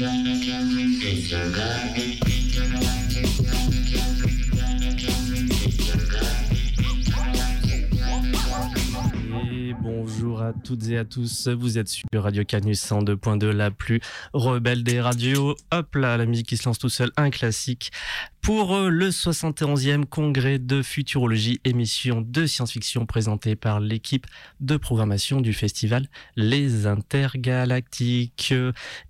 If your garden Toutes et à tous, vous êtes sur Radio Canus 102.2, la plus rebelle des radios. Hop là, la musique qui se lance tout seul, un classique. Pour euh, le 71e congrès de futurologie, émission de science-fiction présentée par l'équipe de programmation du festival Les Intergalactiques.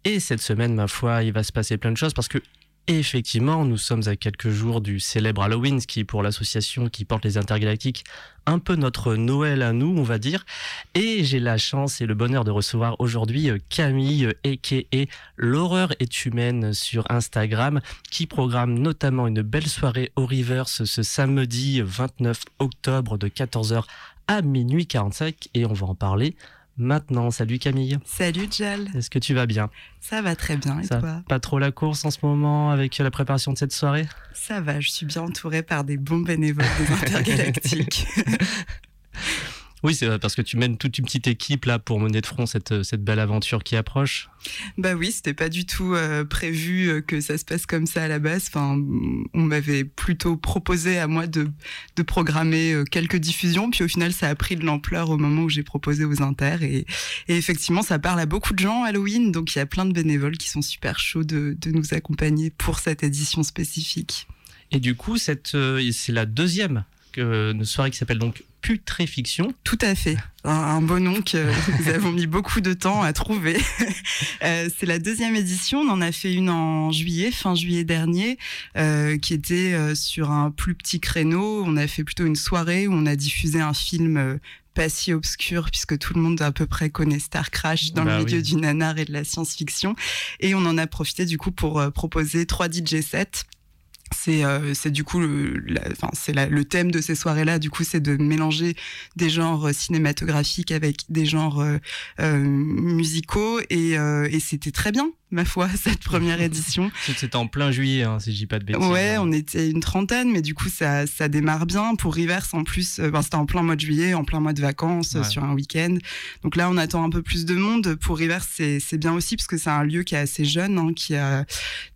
Et cette semaine, ma foi, il va se passer plein de choses parce que effectivement, nous sommes à quelques jours du célèbre Halloween, ce qui pour l'association qui porte les intergalactiques, un peu notre Noël à nous, on va dire. Et j'ai la chance et le bonheur de recevoir aujourd'hui euh, Camille, a.k.a. L'horreur est humaine sur Instagram, qui programme notamment une belle soirée au Reverse ce samedi 29 octobre de 14h à minuit 45 et on va en parler maintenant. Salut Camille. Salut Jal. Est-ce que tu vas bien? Ça va très bien et Ça, toi? Pas trop la course en ce moment avec la préparation de cette soirée? Ça va, je suis bien entourée par des bons bénévoles des intergalactiques. Oui, c'est parce que tu mènes toute une petite équipe là pour mener de front cette, cette belle aventure qui approche. Bah oui, c'était pas du tout euh, prévu euh, que ça se passe comme ça à la base. Enfin, on m'avait plutôt proposé à moi de, de programmer euh, quelques diffusions, puis au final, ça a pris de l'ampleur au moment où j'ai proposé aux inter. Et, et, effectivement, ça parle à beaucoup de gens Halloween, donc il y a plein de bénévoles qui sont super chauds de, de nous accompagner pour cette édition spécifique. Et du coup, c'est la deuxième que, une soirée qui s'appelle donc Putréfiction. Tout à fait. Un, un beau nom que nous avons mis beaucoup de temps à trouver. euh, c'est la deuxième édition. On en a fait une en juillet, fin juillet dernier, euh, qui était euh, sur un plus petit créneau. On a fait plutôt une soirée où on a diffusé un film euh, pas si obscur puisque tout le monde à peu près connaît Star Crash dans bah le milieu oui. du nanar et de la science-fiction. Et on en a profité du coup pour euh, proposer trois DJ sets c'est euh, du coup le, c'est le thème de ces soirées là du coup c'est de mélanger des genres cinématographiques avec des genres euh, euh, musicaux et, euh, et c'était très bien ma foi cette première édition C'était en plein juillet hein, si je dis pas de bêtises. ouais on était une trentaine mais du coup ça ça démarre bien pour Reverse en plus euh, ben, c'était en plein mois de juillet en plein mois de vacances Ouais. sur un week-end donc là on attend un peu plus de monde pour Reverse c'est bien aussi parce que c'est un lieu qui est assez jeune hein, qui a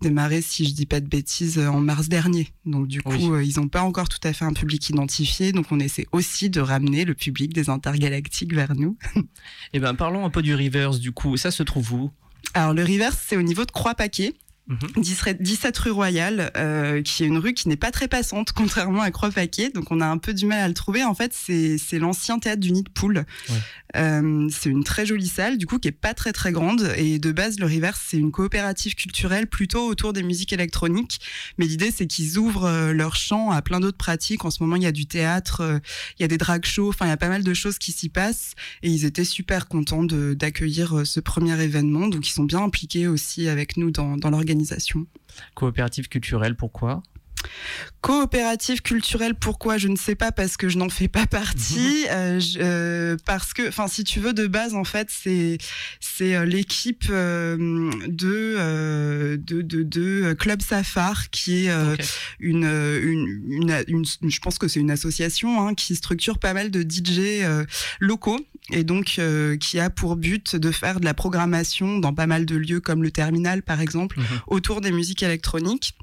démarré si je dis pas de bêtises en mars dernier donc du coup Oui. euh, ils n'ont pas encore tout à fait un public identifié donc on essaie aussi de ramener le public des intergalactiques vers nous Et ben parlons un peu du Reverse du coup. Ça se trouve où? Alors le Reverse c'est au niveau de Croix-Paquet Mhm. 17 17 rue Royale, euh, qui est une rue qui n'est pas très passante, contrairement à Croix-Paquet. Donc on a un peu du mal à le trouver. En fait, c'est l'ancien théâtre du Nid de Poule. Ouais. Euh, c'est une très jolie salle, du coup, qui est pas très très grande. Et de base, le Reverse, c'est une coopérative culturelle plutôt autour des musiques électroniques. Mais l'idée, c'est qu'ils ouvrent euh, leur champ à plein d'autres pratiques. En ce moment, il y a du théâtre, il y a des drag shows, enfin, il y a pas mal de choses qui s'y passent. Et ils étaient super contents d'accueillir ce premier événement. Donc ils sont bien impliqués aussi avec nous dans, dans l'organisation. Coopérative culturelle, pourquoi? Coopérative culturelle, pourquoi? Je ne sais pas parce que je n'en fais pas partie. Euh, je- euh, parce que, enfin, si tu veux, de base, en fait, c'est c'est euh, l'équipe euh, de, euh, de de de Club Safar qui est euh, une, une, une, une- je pense que c'est une association hein, qui structure pas mal de DJ euh, locaux et donc euh, qui a pour but de faire de la programmation dans pas mal de lieux comme le Terminal par exemple Mhm. autour des musiques électroniques.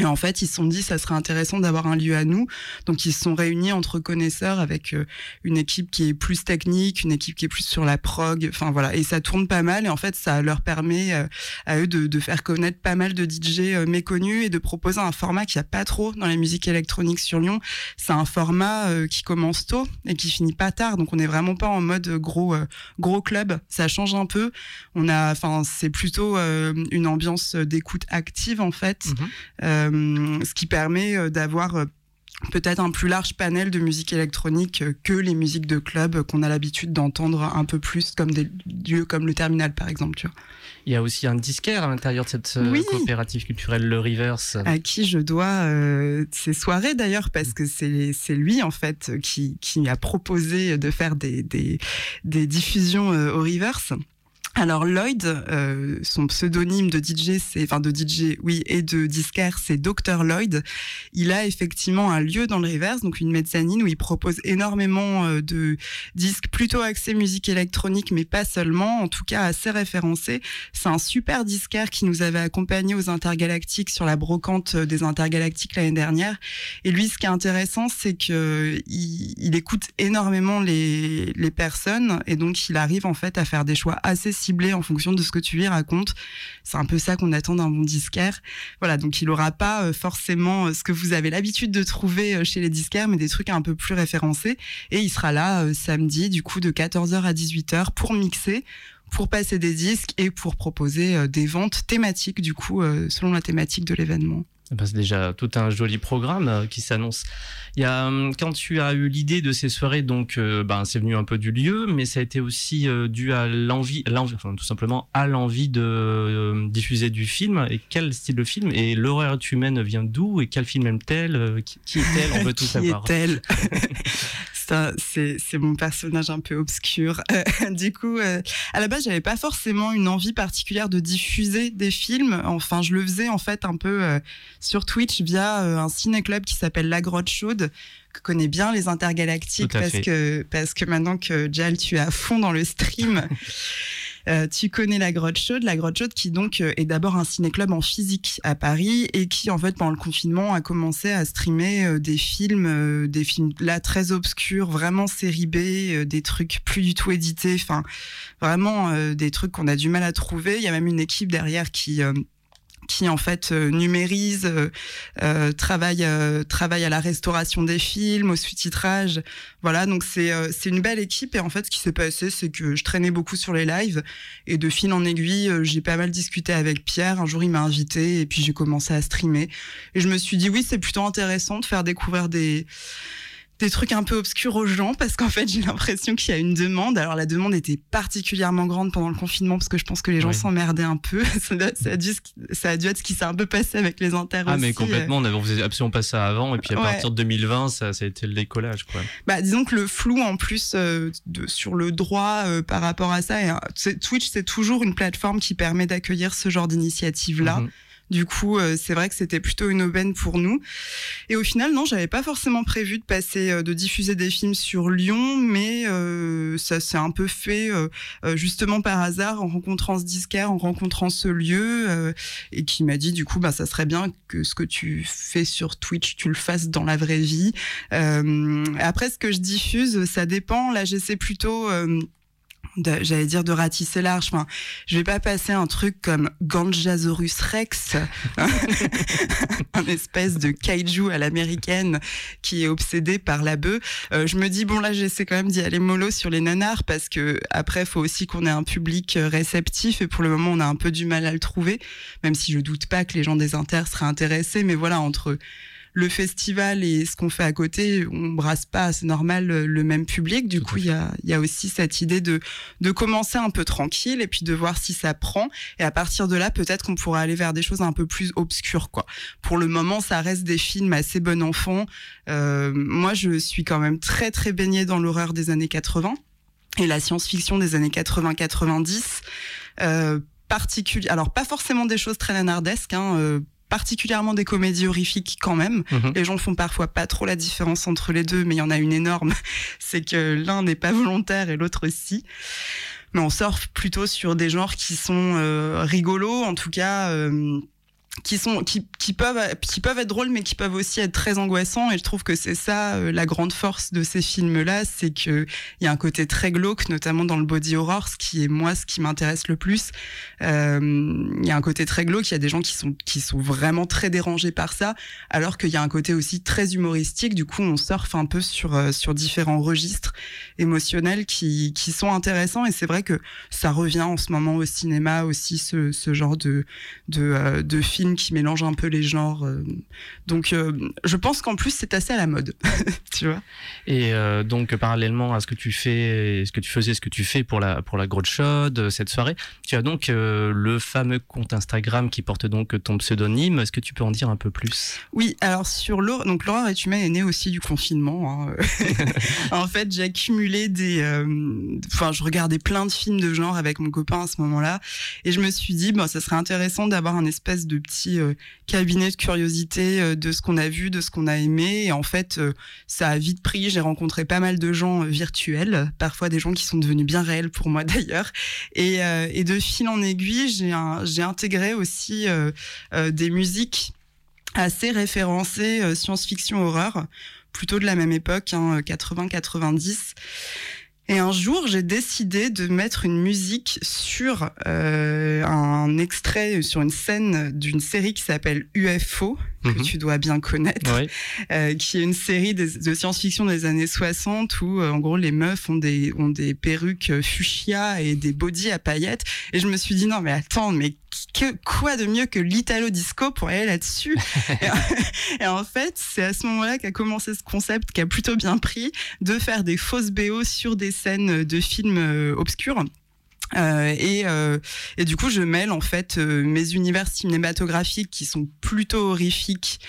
Et en fait, ils se sont dit, ça serait intéressant d'avoir un lieu à nous. Donc, ils se sont réunis entre connaisseurs avec euh, une équipe qui est plus technique, une équipe qui est plus sur la prog. Enfin, voilà. Et ça tourne pas mal. Et en fait, ça leur permet euh, à eux de, de faire connaître pas mal de DJ euh, méconnus et de proposer un format qu'il n'y a pas trop dans la musique électronique sur Lyon. C'est un format qui commence tôt et qui finit pas tard. Donc, on n'est vraiment pas en mode gros, gros club. Ça change un peu. On a, enfin, c'est plutôt une ambiance d'écoute active, en fait. Mhm. Euh, ce qui permet euh, d'avoir euh, peut-être un plus large panel de musique électronique euh, que les musiques de club euh, qu'on a l'habitude d'entendre un peu plus comme des lieux comme le Terminal par exemple tu vois. Il y a aussi un disquaire à l'intérieur de cette euh, Oui. coopérative culturelle, le Reverse. à qui je dois euh, ces soirées d'ailleurs parce que c'est c'est lui en fait qui qui a proposé de faire des des, des diffusions euh, au Reverse Alors Lloyd, euh, son pseudonyme de DJ, c'est enfin de DJ, oui, et de disquaire, c'est Dr Lloyd. Il a effectivement un lieu dans le reverse, donc une mezzanine où il propose énormément euh, de disques plutôt axés musique électronique, mais pas seulement, en tout cas assez référencés. C'est un super disquaire qui nous avait accompagnés aux Intergalactiques sur la brocante des Intergalactiques l'année dernière. Et lui, ce qui est intéressant, c'est que il, il, écoute énormément les, les personnes et donc il arrive en fait à faire des choix assez ciblé en fonction de ce que tu lui racontes. C'est un peu ça qu'on attend d'un bon disquaire. Voilà, donc il n'aura pas euh, forcément euh, ce que vous avez l'habitude de trouver euh, chez les disquaires, mais des trucs un peu plus référencés. Et il sera là samedi, du coup, de 14h à 18h pour mixer pour passer des disques et pour proposer des ventes thématiques, du coup, selon la thématique de l'événement. Ben, c'est déjà tout un joli programme euh, qui s'annonce. Il y a, hum, quand tu as eu l'idée de ces soirées, donc euh, ben, c'est venu un peu du lieu, mais ça a été aussi euh, dû à l'envie, enfin, tout simplement à l'envie de diffuser du film. Et quel style de film Et l'horreur humaine vient d'où Et quel film aime-t-elle Qui, est-elle? On veut tout savoir. Qui est-elle? c'est mon personnage un peu obscur. du coup, à la base, j'avais pas forcément une envie particulière de diffuser des films. Enfin, je le faisais en fait un peu sur Twitch via euh, un ciné-club qui s'appelle La Grotte Chaude, que connaît bien les intergalactiques parce que, parce que maintenant que Jal, tu es à fond dans le stream. Euh, tu connais la Grotte Chaude, la Grotte Chaude qui donc euh, est d'abord un ciné-club en physique à Paris et qui en fait pendant le confinement a commencé à streamer des films, des films là très obscurs, vraiment série B, des trucs plus du tout édités, enfin vraiment des trucs qu'on a du mal à trouver. Il y a même une équipe derrière qui qui en fait euh, numérise, euh, euh, travaille, travaille à la restauration des films, au sous-titrage. Voilà, donc c'est c'est une belle équipe. Et en fait, ce qui s'est passé, c'est que je traînais beaucoup sur les lives et de fil en aiguille, j'ai pas mal discuté avec Pierre. Un jour, il m'a invité et puis j'ai commencé à streamer. Et je me suis dit oui, c'est plutôt intéressant de faire découvrir des des trucs un peu obscurs aux gens parce qu'en fait j'ai l'impression qu'il y a une demande. Alors la demande était particulièrement grande pendant le confinement parce que je pense que les gens s'emmerdaient un peu. ça, a dû, ça a dû être ce qui s'est un peu passé avec les inter Ah mais complètement, on avait faisait absolument pas ça avant et puis à partir de 2020 ça, ça a été le décollage quoi. Bah disons que le flou en plus euh, de, sur le droit euh, par rapport à ça, et, Twitch c'est toujours une plateforme qui permet d'accueillir ce genre d'initiative là. Mhm. Du coup, euh, c'est vrai que c'était plutôt une aubaine pour nous. Et au final, non, j'avais pas forcément prévu de passer, euh, de diffuser des films sur Lyon, mais euh, ça s'est un peu fait justement par hasard en rencontrant ce disquaire, en rencontrant ce lieu, et qui m'a dit du coup, bah ça serait bien que ce que tu fais sur Twitch, tu le fasses dans la vraie vie. après, ce que je diffuse, ça dépend. Là, j'essaie plutôt j'allais dire de ratisser large. Enfin, je vais pas passer un truc comme Ganjasaurus Rex, un espèce de kaiju à l'américaine qui est obsédé par la bœuf. Euh, je me dis bon là, j'essaie quand même d'y aller mollo sur les nanars parce que après, faut aussi qu'on ait un public euh, réceptif et pour le moment, on a un peu du mal à le trouver, même si je doute pas que les gens des inters seraient intéressés. Mais voilà, entre le festival et ce qu'on fait à côté, on brasse pas, c'est normal, le même public. Du coup, il y a, y a, aussi cette idée de, de commencer un peu tranquille et puis de voir si ça prend. Et à partir de là, peut-être qu'on pourra aller vers des choses un peu plus obscures, quoi. Pour le moment, ça reste des films assez bon enfant. Euh, moi, je suis quand même très, très baignée dans l'horreur des années 80 et la science-fiction des années 80-90. Euh, particulier, alors pas forcément des choses très nanardesques, hein, euh, particulièrement des comédies horrifiques quand même. Mhm. Les gens font parfois pas trop la différence entre les deux, mais il y en a une énorme, c'est que l'un n'est pas volontaire et l'autre aussi. Mais on surfe plutôt sur des genres qui sont euh, rigolos, en tout cas. Euh, qui sont qui, qui peuvent qui peuvent être drôles mais qui peuvent aussi être très angoissants. Et je trouve que c'est ça euh, la grande force de ces films là c'est que il y a un côté très glauque notamment dans le body horror ce qui est moi ce qui m'intéresse le plus. Euh, il y a un côté très glauque il y a des gens qui sont qui sont vraiment très dérangés par ça alors qu'il y a un côté aussi très humoristique. Du coup on surfe un peu sur euh, sur différents registres émotionnels qui qui sont intéressants et c'est vrai que ça revient en ce moment au cinéma aussi ce, ce genre de de, de films films qui mélangent un peu les genres. donc, je pense qu'en plus, c'est assez à la mode, tu vois. Et donc, parallèlement à ce que tu fais, ce que tu faisais, ce que tu fais pour la pour la grotte chaude cette soirée, tu as donc le fameux compte Instagram qui porte donc ton pseudonyme. Est-ce que tu peux en dire un peu plus? Oui, alors sur l'horreur, donc l'horreur est humaine est née aussi du confinement. Hein. en fait, j'ai accumulé enfin, je regardais plein de films de genre avec mon copain à ce moment-là, et je me suis dit, bon, ça serait intéressant d'avoir un espèce de petit euh, cabinet de curiosité euh, de ce qu'on a vu, de ce qu'on a aimé. Et en fait, euh, ça a vite pris. J'ai rencontré pas mal de gens virtuels, parfois des gens qui sont devenus bien réels pour moi d'ailleurs. Et, de fil en aiguille, j'ai intégré aussi des musiques assez référencées science-fiction horreur plutôt de la même époque, hein, 80-90. Et un jour, j'ai décidé de mettre une musique sur euh, un extrait, sur une scène d'une série qui s'appelle UFO, que mhm. tu dois bien connaître, euh, qui est une série de, de science-fiction des années 60 où, euh, en gros, les meufs ont des, ont des perruques fuchsia et des bodys à paillettes. Et je me suis dit, non, mais attends, mais que, quoi de mieux que l'italo disco pour aller là-dessus? Et, en fait, c'est à ce moment-là qu'a commencé ce concept qui a plutôt bien pris de faire des fausses BO sur des scènes de films euh, obscurs. Euh, et, euh, et, du coup, je mêle en fait euh, mes univers cinématographiques qui sont plutôt horrifiques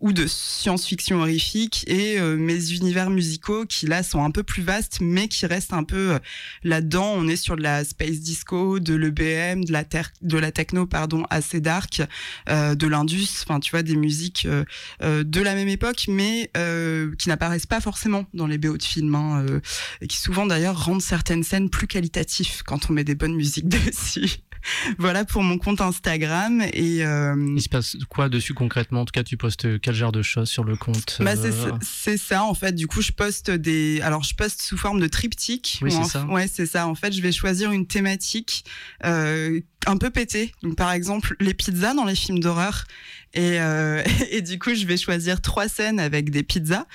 ou de science-fiction horrifique et euh, mes univers musicaux qui là sont un peu plus vastes mais qui restent un peu euh, là-dedans. On est sur de la space disco, de l'EBM, de la de la techno pardon assez dark, euh, de l'indus, enfin tu vois des musiques de la même époque mais qui n'apparaissent pas forcément dans les BO de films hein, et qui souvent d'ailleurs rendent certaines scènes plus qualitatives quand on met des bonnes musiques dessus. voilà pour mon compte Instagram. Et, euh, Il se passe quoi dessus concrètement? En tout cas, tu postes quel genre de choses sur le compte bah, euh C'est ça, en fait. Du coup, je poste des. Alors, je poste sous forme de triptyque. Oui, c'est ça. Ouais, c'est ça. En fait, je vais choisir une thématique euh, un peu pétée. Donc, par exemple, les pizzas dans les films d'horreur. Et, euh, et, du coup, je vais choisir trois scènes avec des pizzas.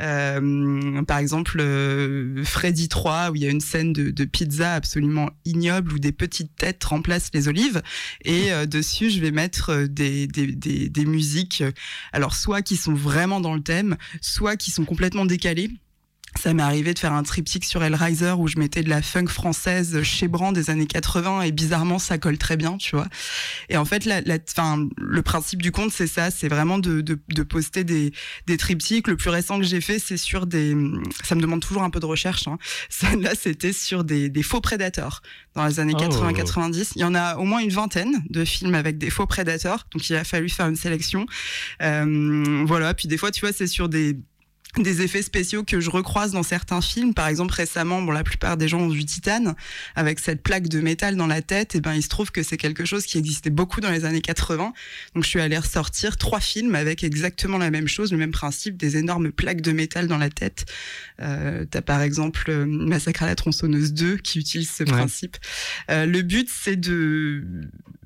Euh, par exemple, euh, Freddy 3, où il y a une scène de, pizza absolument ignoble où des petites têtes remplacent les olives. Et euh, dessus, je vais mettre des, des, des, des musiques, alors soit qui sont vraiment dans le thème, soit qui sont complètement décalées. Ça m'est arrivé de faire un triptyque sur Hellraiser où je mettais de la funk française chez Brand des années 80 et bizarrement ça colle très bien, tu vois. Et en fait, la, la, fin, le principe du compte, c'est ça, c'est vraiment de, de, de, poster des, des triptyques. Le plus récent que j'ai fait, c'est sur des... Ça me demande toujours un peu de recherche. Hein. Là, c'était sur des, des, faux prédateurs dans les années 80-90. Il y en a au moins une vingtaine de films avec des faux prédateurs, donc il a fallu faire une sélection. Euh, voilà, puis des fois, tu vois, c'est sur des des effets spéciaux que je recroise dans certains films. Par exemple, récemment, bon, la plupart des gens ont vu Titane avec cette plaque de métal dans la tête. Et ben, il se trouve que c'est quelque chose qui existait beaucoup dans les années 80. Donc, je suis allée ressortir trois films avec exactement la même chose, le même principe, des énormes plaques de métal dans la tête. Euh, T'as par exemple euh, Massacre à la tronçonneuse 2 qui utilise ce principe. Euh, le but, c'est de,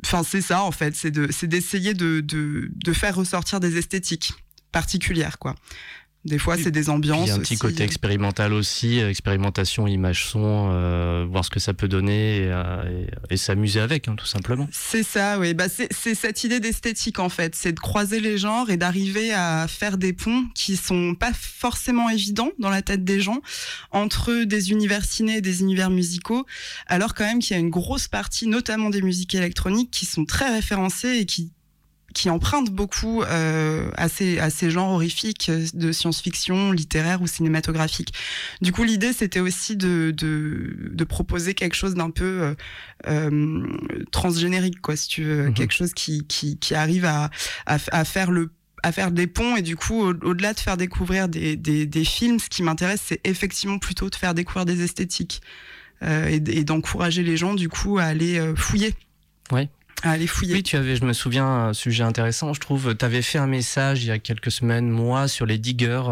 enfin, c'est ça en fait, c'est de, c'est d'essayer de, de, de faire ressortir des esthétiques particulières, quoi. Des fois, c'est des ambiances. Il y a un petit côté expérimental aussi, euh, expérimentation, image, son, euh, voir ce que ça peut donner et, euh, s'amuser avec, hein, tout simplement. C'est ça, oui. Bah, c'est cette idée d'esthétique en fait, c'est de croiser les genres et d'arriver à faire des ponts qui sont pas forcément évidents dans la tête des gens entre des univers ciné et des univers musicaux, alors quand même qu'il y a une grosse partie, notamment des musiques électroniques, qui sont très référencées et qui qui emprunte beaucoup euh, à, ces, à ces genres horrifiques de science-fiction, littéraire ou cinématographique. Du coup, l'idée, c'était aussi de, de, de, proposer quelque chose d'un peu euh, euh transgénérique, quoi, si tu veux, mhm. quelque chose qui, qui, qui arrive à, à, à, faire le à faire des ponts et du coup au-delà de faire découvrir des, des, des films ce qui m'intéresse c'est effectivement plutôt de faire découvrir des esthétiques euh, et, et d'encourager les gens du coup à aller euh, fouiller ouais à aller fouiller. Oui, tu avais, je me souviens, un sujet intéressant, je trouve. Tu avais fait un message il y a quelques semaines, moi, sur les diggers.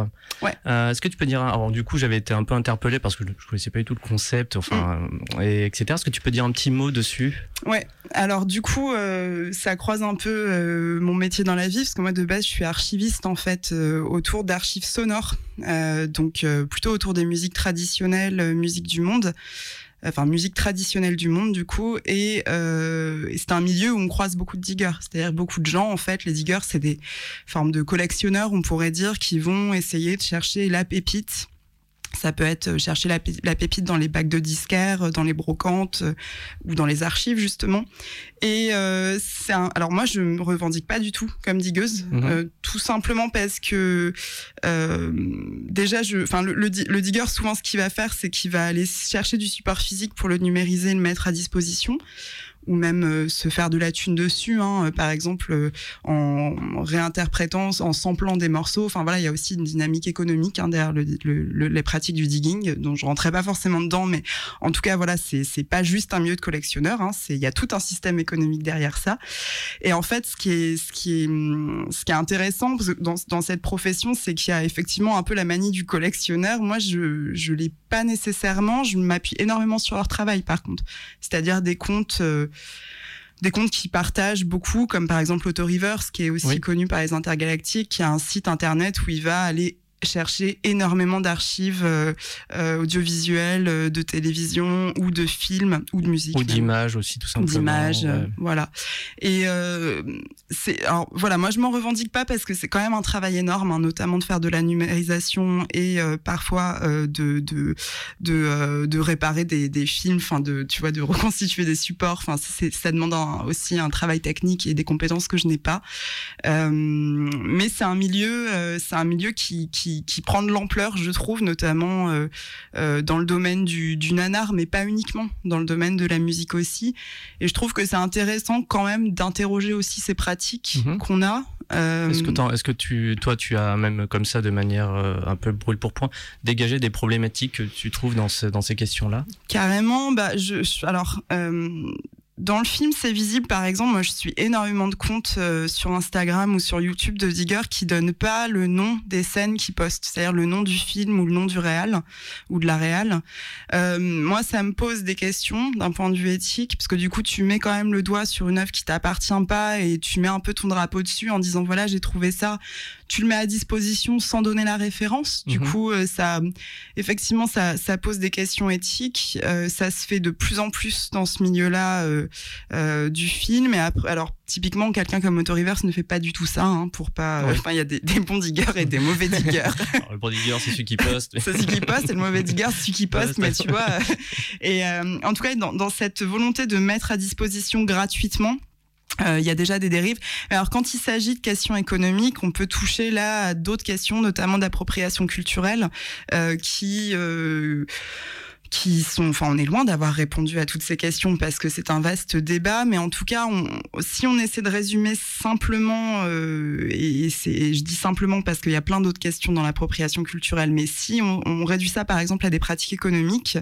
Ouais. Euh, Est-ce que tu peux dire, alors du coup, j'avais été un peu interpellé parce que je connaissais pas du tout le concept, enfin, mm. et, etc. Est-ce que tu peux dire un petit mot dessus? Ouais. Alors du coup, euh, ça croise un peu euh, mon métier dans la vie, parce que moi de base, je suis archiviste en fait autour d'archives sonores, donc plutôt autour des musiques traditionnelles, musique du monde. Enfin musique traditionnelle du monde du coup, et, euh, c'est un milieu où on croise beaucoup de diggers, c'est-à-dire beaucoup de gens en fait, les diggers c'est des formes de collectionneurs, on pourrait dire, qui vont essayer de chercher la pépite ça peut être euh, chercher la, pépite dans les bacs de disquaires, euh, dans les brocantes euh, ou dans les archives justement. Et c'est alors moi je me revendique pas du tout comme digueuse, mhm. tout simplement parce que déjà je, enfin le, le, le, digger souvent ce qu'il va faire c'est qu'il va aller chercher du support physique pour le numériser, le mettre à disposition ou même euh, se faire de la thune dessus, hein, euh, par exemple euh, en réinterprétant, en samplant des morceaux. Enfin voilà, il y a aussi une dynamique économique hein, derrière le, le, les pratiques du digging, dont je rentrais pas forcément dedans, mais en tout cas voilà, c'est pas juste un milieu de collectionneurs, hein, il y a tout un système économique derrière ça. Et en fait, ce qui est ce qui est ce qui est intéressant dans, dans cette profession, c'est qu'il y a effectivement un peu la manie du collectionneur. Moi, je je l'ai pas nécessairement. Je m'appuie énormément sur leur travail, par contre, c'est-à-dire des comptes des comptes qui partagent beaucoup, comme par exemple Autorivers, qui est aussi connu par les intergalactiques, qui a un site internet où il va aller chercher énormément d'archives euh, euh, audiovisuelles, euh, de télévision ou de films ou de musique. Ou d'images aussi, tout simplement. D'images, voilà. Et c'est, alors voilà, moi je m'en revendique pas parce que c'est quand même un travail énorme, hein, notamment de faire de la numérisation et parfois de de de, de réparer des, des films, enfin de tu vois de reconstituer des supports. Enfin, ça demande aussi un travail technique et des compétences que je n'ai pas. mais c'est un milieu, c'est un milieu qui, qui qui, prend de l'ampleur, je trouve, notamment euh, euh, dans le domaine du, du, nanar, mais pas uniquement, dans le domaine de la musique aussi. Et je trouve que c'est intéressant quand même d'interroger aussi ces pratiques mhm. qu'on a. Euh, est-ce que, est que tu, toi, tu as même comme ça, de manière un peu brûle pour point, dégagé des problématiques que tu trouves dans, dans ces questions-là? Carrément. Bah, je, alors, dans le film, c'est visible, par exemple, moi je suis énormément de comptes euh, sur Instagram ou sur YouTube de Digger qui donnent pas le nom des scènes qu'ils postent, c'est-à-dire le nom du film ou le nom du réal ou de la réal. Euh, moi, ça me pose des questions d'un point de vue éthique, parce que du coup, tu mets quand même le doigt sur une œuvre qui t'appartient pas et tu mets un peu ton drapeau dessus en disant voilà, j'ai trouvé ça. Tu le mets à disposition sans donner la référence. Du mhm. coup, euh, ça, effectivement, ça, ça pose des questions éthiques. ça se fait de plus en plus dans ce milieu-là euh, du film. Et après, alors typiquement, quelqu'un comme Autorivers ne fait pas du tout ça, hein, pour pas. Enfin, il y a des, bons diggers et des mauvais diggers. le bon digger, c'est celui qui poste. c'est celui qui poste, et le mauvais digger, c'est celui qui poste. mais tu vois. et euh, en tout cas, dans, dans cette volonté de mettre à disposition gratuitement. Euh, il y a déjà des dérives. Alors quand il s'agit de questions économiques, on peut toucher là à d'autres questions, notamment d'appropriation culturelle, euh, qui euh, qui sont, enfin, on est loin d'avoir répondu à toutes ces questions parce que c'est un vaste débat, mais en tout cas, si on essaie de résumer simplement, euh, et, c'est, je dis simplement parce qu'il y a plein d'autres questions dans l'appropriation culturelle, mais si on, on, réduit ça par exemple à des pratiques économiques,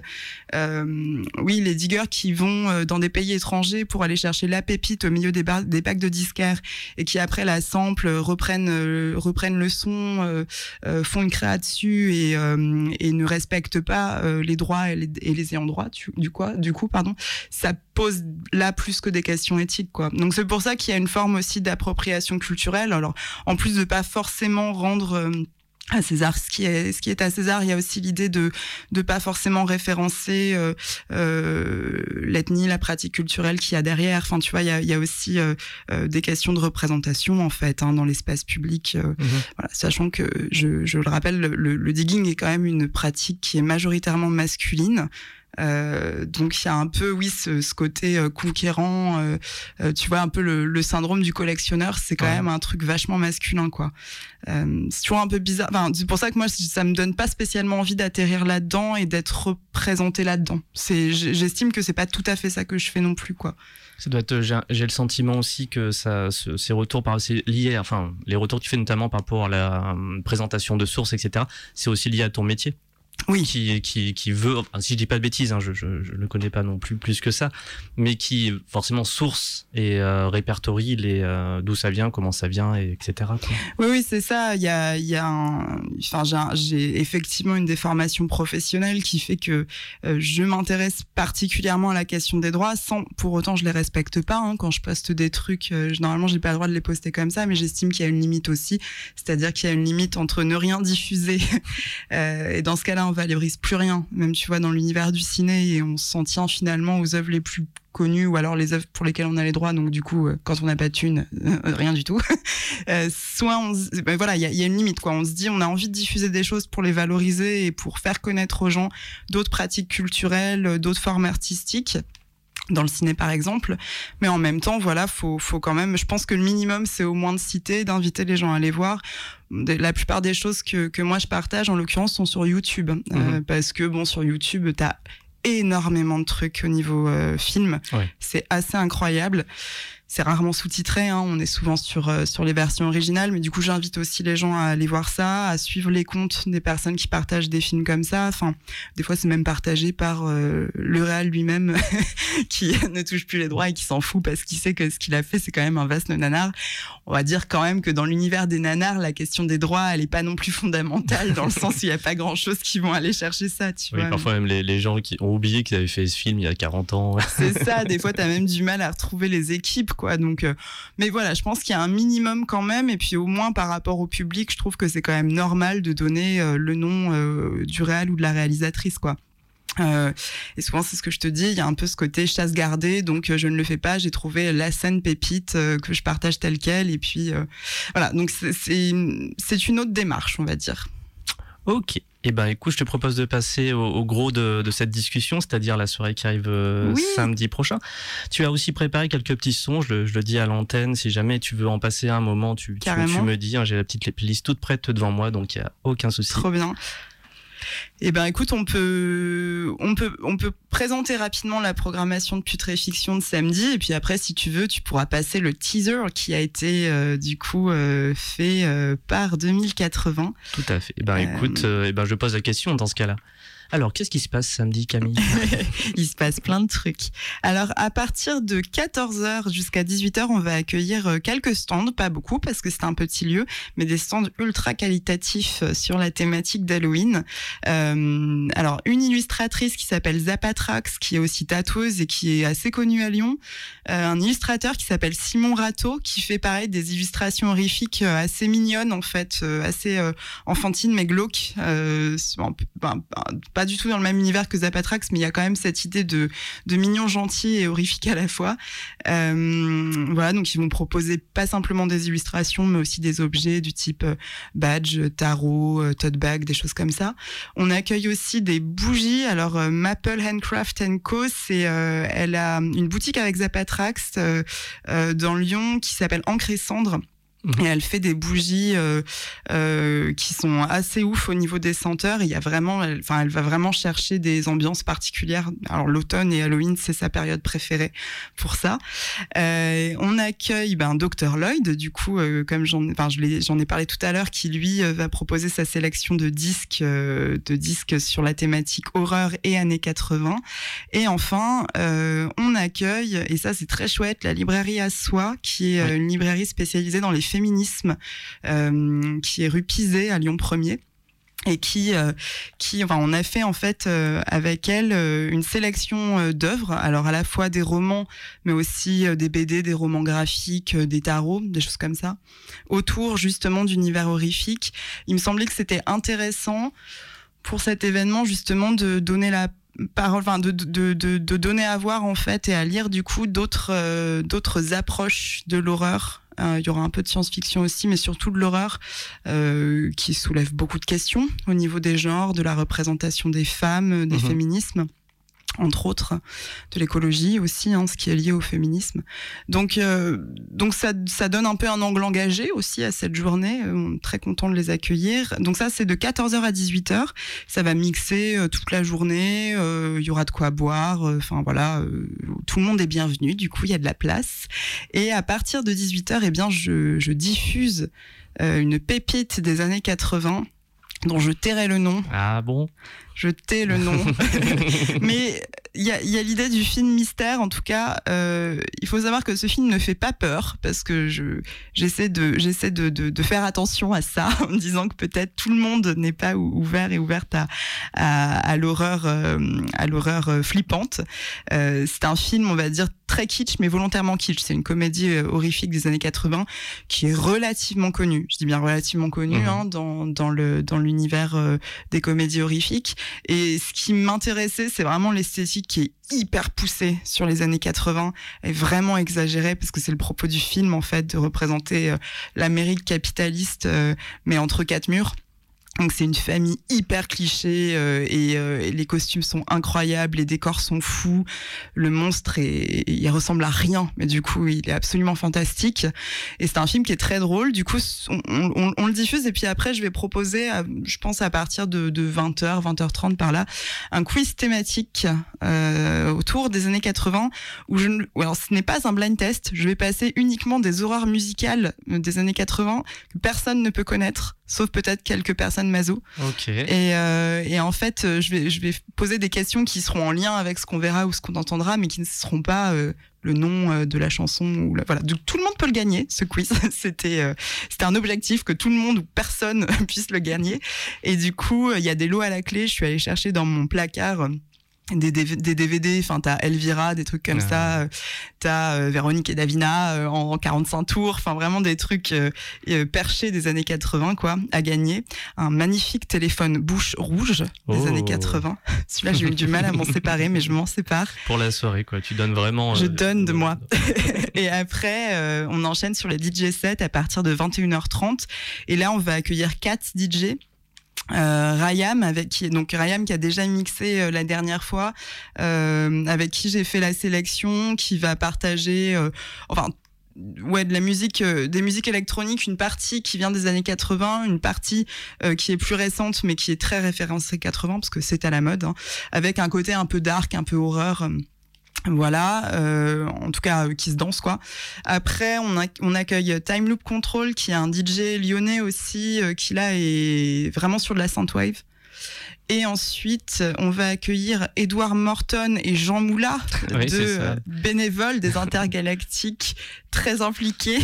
euh, oui, les diggers qui vont euh, dans des pays étrangers pour aller chercher la pépite au milieu des, des packs de disquaires et qui après la sample reprennent, euh, reprennent le son, euh, font une créa dessus et, et ne respectent pas les droits et les et les ayants droit, du, quoi, du coup, pardon, ça pose là plus que des questions éthiques, quoi. Donc c'est pour ça qu'il y a une forme aussi d'appropriation culturelle. Alors, en plus de pas forcément rendre euh, à César. Ce qui est ce qui est à César il y a aussi l'idée de de pas forcément référencer euh, euh, l'ethnie la pratique culturelle qu'il y a derrière. Enfin tu vois il y a, il y a aussi euh, euh des questions de représentation en fait hein, dans l'espace public euh, mhm. voilà, sachant que je, je le rappelle le, le, digging est quand même une pratique qui est majoritairement masculine euh, donc il y a un peu, oui, ce, ce côté euh, conquérant. Euh, tu vois un peu le, le, syndrome du collectionneur. C'est quand même un truc vachement masculin, quoi. c'est toujours un peu bizarre. Enfin, c'est pour ça que moi, ça me donne pas spécialement envie d'atterrir là-dedans et d'être représenté là-dedans. C'est, j'estime que c'est pas tout à fait ça que je fais non plus, quoi. Ça doit être. J'ai le sentiment aussi que ça, ces retours par, c'est lié. Enfin, les retours que tu fais notamment par rapport à la présentation de sources, etc. C'est aussi lié à ton métier oui. qui, qui, qui veut, enfin, si je dis pas de bêtises, hein, je, je, je le connais pas non plus plus que ça, mais qui forcément source et euh, répertorie les euh, d'où ça vient, comment ça vient, et etc. Quoi. Oui, oui, c'est ça. Il y a, il y a un, enfin, j'ai effectivement une déformation professionnelle qui fait que euh, je m'intéresse particulièrement à la question des droits, sans pour autant je les respecte pas. Hein, quand je poste des trucs, euh, normalement j'ai pas le droit de les poster comme ça, mais j'estime qu'il y a une limite aussi, c'est-à-dire qu'il y a une limite entre ne rien diffuser et dans ce cas-là là, on valorise plus rien, même tu vois dans l'univers du ciné, et on s'en tient finalement aux œuvres les plus connues ou alors les œuvres pour lesquelles on a les droits. Donc du coup, euh, quand on n'a pas de thune, euh, rien du tout. Euh, soit ben voilà, il y a, une limite. On se dit, on a envie de diffuser des choses pour les valoriser et pour faire connaître aux gens d'autres pratiques culturelles, d'autres formes artistiques dans le ciné par exemple mais en même temps voilà faut quand même je pense que le minimum c'est au moins de citer d'inviter les gens à aller voir la plupart des choses que, que moi je partage en l'occurrence sont sur YouTube euh, mhm. parce que bon sur YouTube t'as énormément de trucs au niveau euh, film ouais. c'est assez incroyable c'est rarement sous-titré, hein, on est souvent sur, euh, sur les versions originales, mais du coup j'invite aussi les gens à aller voir ça, à suivre les comptes des personnes qui partagent des films comme ça. Enfin, des fois c'est même partagé par euh, le réal lui-même qui ne touche plus les droits et qui s'en fout parce qu'il sait que ce qu'il a fait c'est quand même un vaste nanar. On va dire quand même que dans l'univers des nanars, la question des droits elle est pas non plus fondamentale dans le sens où il n'y a pas grand-chose qui vont aller chercher ça. Tu oui, vois. parfois même les, les, gens qui ont oublié qu'ils avaient fait ce film il y a 40 ans. c'est ça, des fois tu as même du mal à retrouver les équipes. Quoi Donc, euh, mais voilà, je pense qu'il y a un minimum quand même. Et puis au moins par rapport au public, je trouve que c'est quand même normal de donner euh, le nom euh, du réal ou de la réalisatrice, quoi. Et souvent c'est ce que je te dis, il y a un peu ce côté chasse gardée, donc je ne le fais pas. J'ai trouvé la scène pépite que je partage telle quelle, et puis voilà. Donc c'est une autre démarche, on va dire. Ok. Eh ben, écoute, je te propose de passer au, au gros de, de, cette discussion, c'est-à-dire la soirée qui arrive euh, oui. samedi prochain. Tu as aussi préparé quelques petits sons, je le, je le dis à l'antenne. Si jamais tu veux en passer un moment, tu, tu, tu me dis. Hein, J'ai la petite playlist toute prête devant moi, donc il n'y a aucun souci. Trop bien. Eh ben, écoute, on peut, on peut, on peut présenter rapidement la programmation de Putréfiction de samedi, et puis après, si tu veux, tu pourras passer le teaser qui a été euh, du coup euh, fait euh, par 2080. Tout à fait. Eh ben, écoute, eh ben, je pose la question dans ce cas-là. Alors, qu'est-ce qui se passe samedi, Camille? Il se passe plein de trucs. Alors, à partir de 14h jusqu'à 18h, on va accueillir euh, quelques stands, pas beaucoup parce que c'est un petit lieu, mais des stands ultra qualitatifs euh, sur la thématique d'Halloween. Euh, alors, une illustratrice qui s'appelle Zapatrax, qui est aussi tatoueuse et qui est assez connue à Lyon. Un illustrateur qui s'appelle Simon Rateau, qui fait pareil des illustrations horrifiques assez mignonnes, en fait, assez enfantines, mais glauques. Ben, pas du tout dans le même univers que Zapatrax, mais il y a quand même cette idée de, mignon, gentil et horrifique à la fois. Euh, voilà, donc ils vont proposer pas simplement des illustrations, mais aussi des objets du type euh, badge, tarot, euh, tote bag, des choses comme ça. On accueille aussi des bougies. Alors Maple Handcraft Co, c'est elle a une boutique avec Zapatrax dans Lyon qui s'appelle Encre et Cendre et elle fait des bougies euh, euh, qui sont assez ouf au niveau des senteurs. Il y a vraiment, enfin, elle, elle va vraiment chercher des ambiances particulières. Alors l'automne et Halloween, c'est sa période préférée pour ça. Euh, on accueille ben Dr Lloyd, du coup, euh, comme j'en, enfin, j'en ai parlé tout à l'heure, qui lui euh, va proposer sa sélection de disques, euh, de disques sur la thématique horreur et années 80. Et enfin, on accueille, et ça c'est très chouette, la librairie à soi, qui est une librairie spécialisée dans les féminisme euh, qui est rue à Lyon 1er et qui euh, qui enfin on a fait en fait euh, avec elle une sélection d'œuvres alors à la fois des romans mais aussi des BD des romans graphiques des tarots des choses comme ça autour justement d'univers horrifique il me semblait que c'était intéressant pour cet événement justement de donner la parole, enfin de, de, de, de, donner à voir en fait et à lire du coup d'autres d'autres approches de l'horreur. Euh, il y aura un peu de science-fiction aussi, mais surtout de l'horreur euh, qui soulève beaucoup de questions au niveau des genres, de la représentation des femmes, des mmh. féminismes entre autres, de l'écologie aussi, hein, ce qui est lié au féminisme. Donc, euh, donc ça, ça donne un peu un angle engagé aussi à cette journée. On est très content de les accueillir. Donc ça, c'est de 14h à 18h. Ça va mixer euh, toute la journée. Il euh, y aura de quoi boire. Enfin voilà, tout le monde est bienvenu. Du coup, il y a de la place. Et à partir de 18h, eh bien, je diffuse une pépite des années 80 dont je tairai le nom. Ah bon? Je tais le nom. Mais il y a, y a l'idée du film mystère. En tout cas, euh, il faut savoir que ce film ne fait pas peur parce que je j'essaie de j'essaie de, de, de, faire attention à ça en me disant que peut-être tout le monde n'est pas ouvert et ouverte à à, à l'horreur euh, à l'horreur euh, flippante. Euh, c'est un film, on va dire très kitsch, mais volontairement kitsch. C'est une comédie euh, horrifique des années 80 qui est relativement connue. Je dis bien relativement connue Mhm. hein, dans, dans le dans l'univers euh, des comédies horrifiques. Et ce qui m'intéressait, c'est vraiment l'esthétique qui est hyper poussée sur les années 80 et vraiment exagérée parce que c'est le propos du film en fait de représenter euh, l'Amérique capitaliste euh, mais entre quatre murs. Donc c'est une famille hyper cliché euh, et, euh, les costumes sont incroyables, les décors sont fous, le monstre est, il ressemble à rien, mais du coup il est absolument fantastique. Et c'est un film qui est très drôle. Du coup on, on- on le diffuse et puis après je vais proposer, je pense à partir de, de 20h, 20h30 par là, un quiz thématique euh, autour des années 80 où je alors ce n'est pas un blind test, je vais passer uniquement des horreurs musicales euh, des années 80 que personne ne peut connaître, sauf peut-être quelques personnes maso. Ok. Et, euh, et en fait, euh, je vais, je vais poser des questions qui seront en lien avec ce qu'on verra ou ce qu'on entendra, mais qui ne seront pas euh, le nom de la chanson. Ou la- voilà. Donc, tout le monde peut le gagner, ce quiz. C'était euh, c'était un objectif que tout le monde ou personne puisse le gagner. Et du coup, il y a des lots à la clé. Je suis allée chercher dans mon placard. Des, DV des DVD, enfin t'as Elvira, des trucs comme ça, euh, t'as euh, Véronique et Davina euh, en, en 45 tours, enfin vraiment des trucs perchés des années 80 quoi, à gagner. Un magnifique téléphone bouche rouge des Oh. années 80. Celui-là j'ai eu du mal à m'en séparer, mais je m'en sépare. Pour la soirée, quoi. Tu donnes vraiment. Je donne de moi. Et après, on enchaîne sur les DJ sets à partir de 21h30. Et là, on va accueillir quatre DJ. Euh, Rayam avec qui donc Rayam qui a déjà mixé euh, la dernière fois euh, avec qui j'ai fait la sélection qui va partager euh, enfin ouais de la musique euh, des musiques électroniques une partie qui vient des années 80 une partie euh, qui est plus récente mais qui est très référencée 80 parce que c'est à la mode hein, avec un côté un peu dark un peu horreur euh, voilà, euh, en tout cas euh, qui se danse quoi. Après, on, a- accueille Time Loop Control, qui est un DJ lyonnais aussi, euh, qui là est vraiment sur de la synthwave. Et ensuite, on va accueillir Edouard Morton et Jean Moula, Oui, deux euh, bénévoles des intergalactiques très impliqués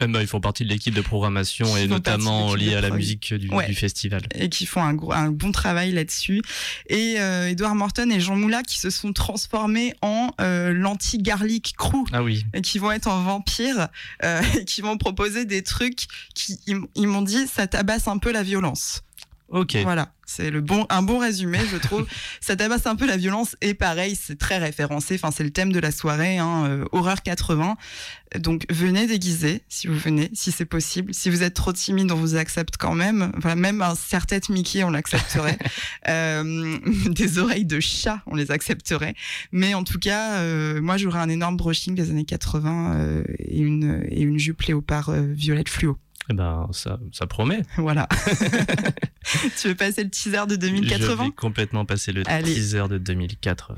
Même euh, ils font partie de l'équipe de programmation Ils et notamment de à la musique du, Ouais. du festival. et qui font un, gros, un bon travail là-dessus. Et euh, Edouard Morton et Jean Moula qui se sont transformés en euh, l'anti-garlic crew. Ah oui. et qui vont être en vampire, euh, et qui vont proposer des trucs qui ils m'ont dit ça tabasse un peu la violence. Ok. Voilà, c'est le bon un bon résumé je trouve. ça tabasse un peu la violence et pareil c'est très référencé. Enfin c'est le thème de la soirée, hein, euh, horreur 80. Donc venez déguisé si vous venez, si c'est possible. Si vous êtes trop timide on vous accepte quand même. Voilà, même un serre-tête Mickey on l'accepterait. Euh, des oreilles de chat on les accepterait. Mais en tout cas, euh, moi j'aurais un énorme brushing des années 80 euh, et, une, et une jupe léopard euh, violette fluo. Eh ben, ça, ça promet. Voilà. tu veux passer le teaser de Je 2080 vais complètement passer le Allez. teaser de 2080.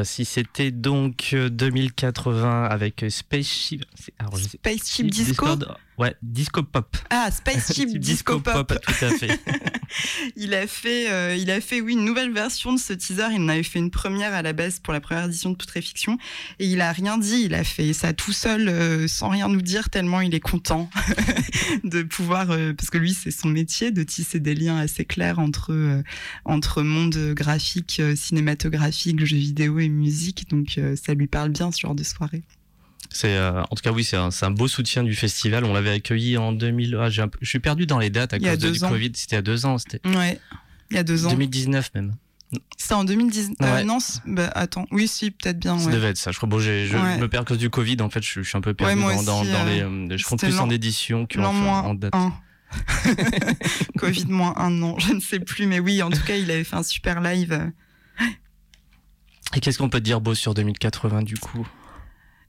Voici, c'était donc euh, 2080 avec Spaceship. Alors, Spaceship Disco Discord. Ouais, disco pop. Ah, Spaceship Disco, Pop. Tout à fait. il a fait, euh, il a fait, oui, une nouvelle version de ce teaser. Il en avait fait une première à la base pour la première édition de Putréfiction. Et il a rien dit. Il a fait ça tout seul, euh, sans rien nous dire, tellement il est content de pouvoir, euh, parce que lui, c'est son métier, de tisser des liens assez clairs entre, entre monde graphique, cinématographique, jeux vidéo et musique. Donc, ça lui parle bien, ce genre de soirée. C'est euh, en tout cas oui, c'est un, un, beau soutien du festival. On l'avait accueilli en 2000. Ah, je suis perdu dans les dates à cause du Covid. C'était à deux ans. C'était. Ouais. Il y a deux ans. 2019 même. C'était en 2019. Euh, non, bah, attends. Oui, si, peut-être bien. Ça devait être ça. Je crois. Bon, je me perds à cause du Covid. En fait, je, suis un peu perdu dans, dans, les. Euh, je compte plus en édition qu'en en date. Covid moins un, non, je ne sais plus. Mais oui, en tout cas, il avait fait un super live. Et qu'est-ce qu'on peut dire beau sur 2080 du coup?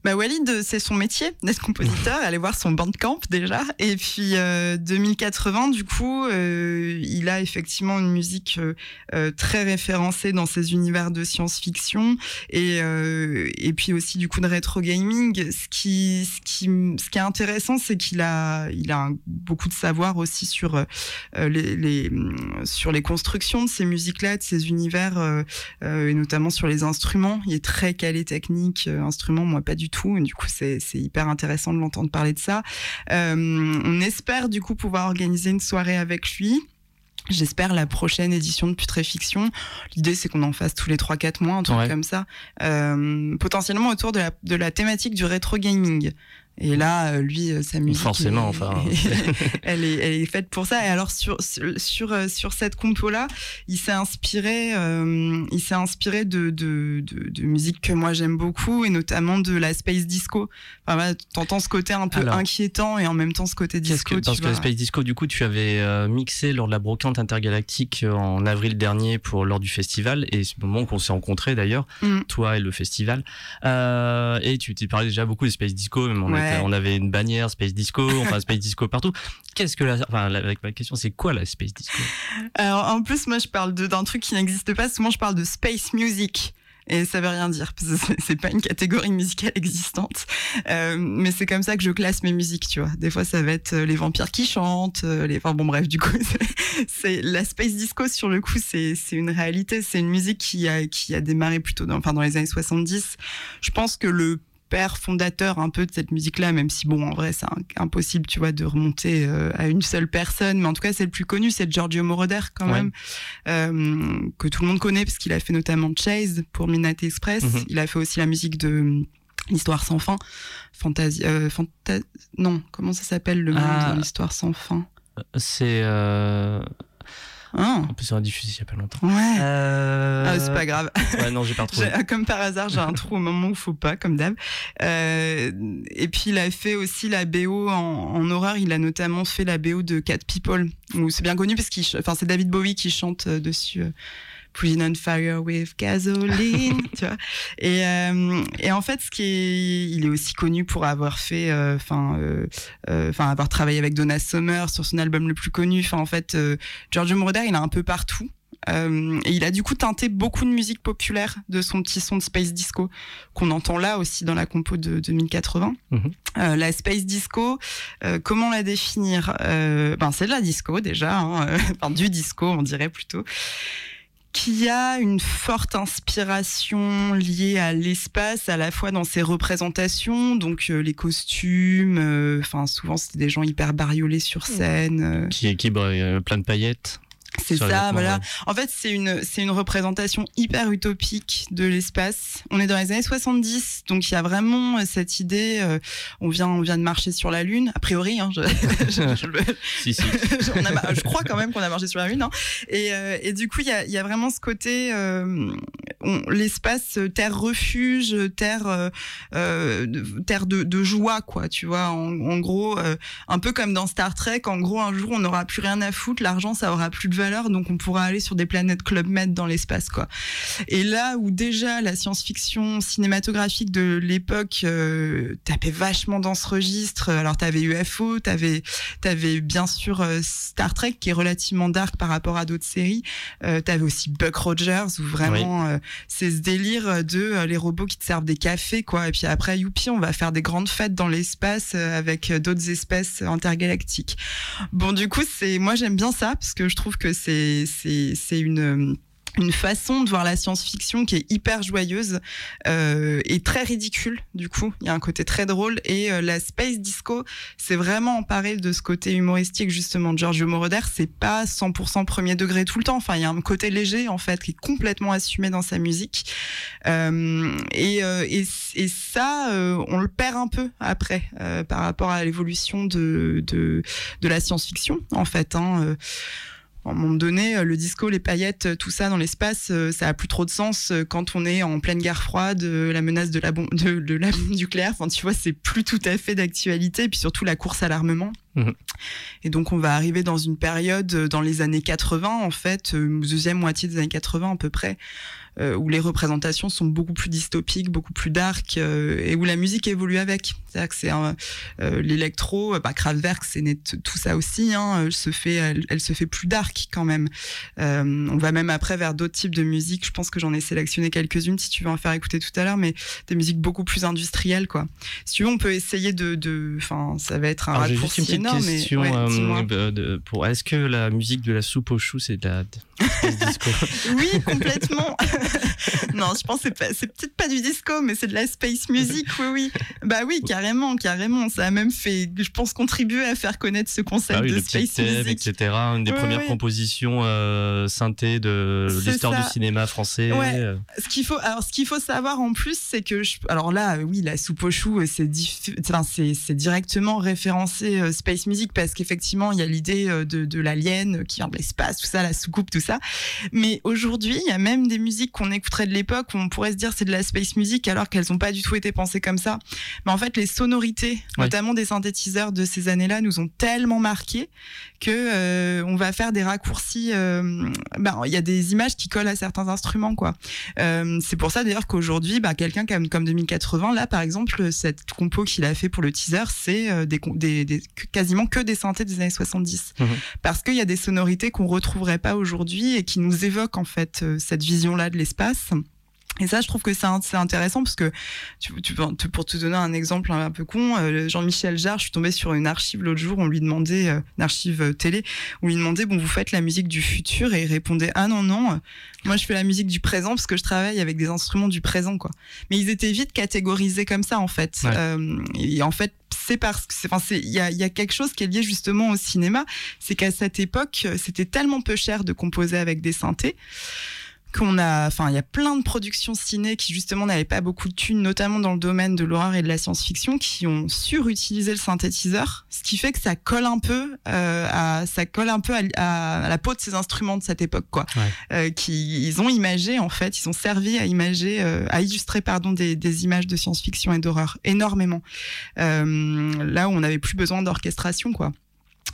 Bah Walid, c'est son métier d'être compositeur. Allez voir son bandcamp déjà. Et puis 2080, euh, du coup, euh, il a effectivement une musique euh, très référencée dans ses univers de science-fiction et et puis aussi du coup de rétro gaming. Ce qui ce qui ce qui est intéressant, c'est qu'il a il a beaucoup de savoir aussi sur les, les, sur les constructions de ces musiques-là, de ces univers et notamment sur les instruments. Il est très calé technique, instrument, moi pas du tout. du coup, c'est hyper intéressant de l'entendre parler de ça. Euh, on espère du coup pouvoir organiser une soirée avec lui. J'espère la prochaine édition de Putréfiction. L'idée, c'est qu'on en fasse tous les 3-4 mois, un truc comme ça. Euh, potentiellement autour de la, de la thématique du rétro gaming. Et là, euh, lui, euh, sa musique, forcément, enfin, elle est, elle est faite pour ça. Et alors sur sur euh, sur cette compo là, il s'est inspiré, euh, il s'est inspiré de, de, de de musique que moi j'aime beaucoup et notamment de la space disco. Enfin, voilà, t'entends ce côté un peu inquiétant et en même temps ce côté disco. Que, parce que la space disco, du coup, tu avais mixé lors de la brocante intergalactique en avril dernier pour lors du festival et c'est le moment qu'on s'est rencontrés d'ailleurs, mm. toi et le festival. Euh, et tu t'es parlé déjà beaucoup de space disco, même on on avait une bannière Space Disco, enfin Space Disco partout. Qu'est-ce que la, enfin, avec ma question, c'est quoi la Space Disco? Alors en plus, moi je parle d'un truc qui n'existe pas. Souvent, je parle de Space Music. Et ça veut rien dire, parce que c'est pas une catégorie musicale existante. Euh, mais c'est comme ça que je classe mes musiques, tu vois. Des fois, ça va être euh, les vampires qui chantent, euh, les. Enfin bon, bref, du coup, c'est la space disco sur le coup, c'est une réalité. C'est une musique qui a qui a démarré plutôt dans, enfin, dans les années 70. Je pense que le père fondateur un peu de cette musique-là, même si bon, en vrai, c'est impossible, tu vois, de remonter euh, à une seule personne. Mais en tout cas, c'est le plus connu, c'est Giorgio Moroder quand même, euh, que tout le monde connaît parce qu'il a fait notamment Chase pour Midnight Express. Mhm. Il a fait aussi la musique de L'histoire sans fin, fantasy, euh, non, comment ça s'appelle le monde ah. l'histoire sans fin? C'est Oh. En plus, on a diffusé il y a pas longtemps. Ouais. Euh... Ah, c'est pas grave. Ouais, non, j'ai pas retrouvé. comme par hasard, j'ai un trou au moment où il faut pas, comme d'hab. Euh... Et puis, il a fait aussi la BO en, en, horreur. Il a notamment fait la BO de Cat People, où c'est bien connu parce qu'il, enfin, c'est David Bowie qui chante euh, dessus. Putting on fire with gasoline, tu vois. Et, euh, et en fait, ce qui est, il est aussi connu pour avoir fait, euh, enfin, euh, enfin, avoir travaillé avec Donna Summer sur son album le plus connu. Enfin, en fait, Giorgio Moroder, il est un peu partout. Euh, et il a du coup teinté beaucoup de musique populaire de son petit son de space disco qu'on entend là aussi dans la compo de 2080. Mhm. euh, la space disco, euh, comment la définir? Ben c'est de la disco déjà, hein, enfin du disco on dirait plutôt qui a une forte inspiration liée à l'espace, à la fois dans ses représentations, donc euh, les costumes, euh, enfin souvent c'était des gens hyper bariolés sur scène. Euh. Qui, qui plein de paillettes. C'est ça, voilà. En fait, c'est une, c'est une représentation hyper utopique de l'espace. On est dans les années 70, donc il y a vraiment euh, cette idée. Euh, on vient, on vient de marcher sur la Lune, a priori. Hein, je, je, si, si. je crois quand même qu'on a marché sur la Lune. Hein. Et, euh, et, du coup, il y a, y a, vraiment ce côté l'espace, terre refuge, terre, terre de, de, joie, quoi. Tu vois, en, en gros, un peu comme dans Star Trek. En gros, un jour, on n'aura plus rien à foutre, l'argent, ça aura plus de valeur donc on pourra aller sur des planètes Club Med dans l'espace, quoi. Et là où déjà la science-fiction cinématographique de l'époque euh, tapait vachement dans ce registre, alors t'avais UFO, t'avais avais bien sûr euh, Star Trek qui est relativement dark par rapport à d'autres séries, euh, t'avais aussi Buck Rogers où vraiment c'est ce délire de les robots qui te servent des cafés, quoi. Et puis après, youpi, on va faire des grandes fêtes dans l'espace avec d'autres espèces intergalactiques. Bon, du coup, c'est moi j'aime bien ça parce que je trouve que c'est une façon de voir la science-fiction qui est hyper joyeuse euh, et très ridicule du coup. Il y a un côté très drôle. Et euh, la space disco c'est vraiment emparé de ce côté humoristique justement. De Giorgio Moroder c'est pas 100% premier degré tout le temps. Enfin il y a un côté léger en fait qui est complètement assumé dans sa musique. Euh, et, ça on le perd un peu après par rapport à l'évolution de la science-fiction en fait hein, à un moment donné, euh, le disco, les paillettes, euh, tout ça dans l'espace, euh, ça a plus trop de sens quand on est en pleine guerre froide, la menace de la bombe, de, la nucléaire. Enfin, tu vois, c'est plus tout à fait d'actualité. Et puis surtout la course à l'armement. Mhm. Et donc on va arriver dans une période dans les années 80 en fait, deuxième moitié des années 80 à peu près, où les représentations sont beaucoup plus dystopiques, beaucoup plus dark, euh, et où la musique évolue avec. C'est-à-dire que c'est euh, l'électro, bah, Kraftwerk, c'est tout ça aussi. Hein, elle se fait, elle, se fait plus dark quand même. on va même après vers d'autres types de musique. Je pense que j'en ai sélectionné quelques-unes si tu veux en faire écouter tout à l'heure, mais des musiques beaucoup plus industrielles, quoi. Si tu veux, on peut essayer de, enfin, ça va être un Alors, raccourci une énorme. Question, mais, pour est-ce que la musique de la soupe aux choux, c'est de la Oui, complètement. non, je pense que c'est peut-être pas du disco, mais c'est de la space music, oui, oui. Bah oui, carrément, carrément. Ça a même fait, je pense, contribuer à faire connaître ce concept ah de space music. etc. Une des premières compositions euh, synthé de l'histoire du cinéma français. Euh. Ce qu'il faut, alors, ce qu'il faut savoir en plus, c'est que, alors là, oui, la soupe aux choux, euh, c'est c'est directement référencé euh, space music parce qu'effectivement, il y a l'idée de, de l'alien qui vient de l'espace, tout ça, la soucoupe, tout ça. Mais aujourd'hui, il y a même des musiques qu'on écouterait de l'époque où on pourrait se dire c'est de la space music alors qu'elles n'ont pas du tout été pensées comme ça. Mais en fait, les sonorités, notamment des synthétiseurs de ces années-là, nous ont tellement marqué que euh, on va faire des raccourcis. Euh, ben, il y a des images qui collent à certains instruments, quoi. Euh, c'est pour ça d'ailleurs qu'aujourd'hui, bah, quelqu'un comme, comme 2080, là par exemple, cette compo qu'il a fait pour le teaser, c'est des, des, quasiment que des synthés des années 70, mhm. parce qu'il y a des sonorités qu'on retrouverait pas aujourd'hui et qui nous évoquent en fait cette vision-là de l'espace. Et ça, je trouve que c'est intéressant parce que, tu, tu, pour te donner un exemple un peu con, euh, Jean-Michel Jarre, je suis tombée sur une archive l'autre jour, on lui demandait, euh, une archive euh, télé, on lui demandait, bon, vous faites la musique du futur, et il répondait, ah non, non, moi je fais la musique du présent parce que je travaille avec des instruments du présent, quoi. Mais ils étaient vite catégorisés comme ça, en fait. et en fait, c'est parce que, enfin, il y a, y a quelque chose qui est lié justement au cinéma, c'est qu'à cette époque, c'était tellement peu cher de composer avec des synthés qu'on a, enfin, il y a plein de productions ciné qui justement n'avaient pas beaucoup de thunes, notamment dans le domaine de l'horreur et de la science-fiction, qui ont surutilisé le synthétiseur, ce qui fait que ça colle un peu, euh, à, ça colle un peu à, la peau de ces instruments de cette époque, quoi. Euh, qui, ils ont imagé en fait, ils ont servi à imager, euh, à illustrer pardon des, des images de science-fiction et d'horreur énormément. Là où on n'avait plus besoin d'orchestration, quoi.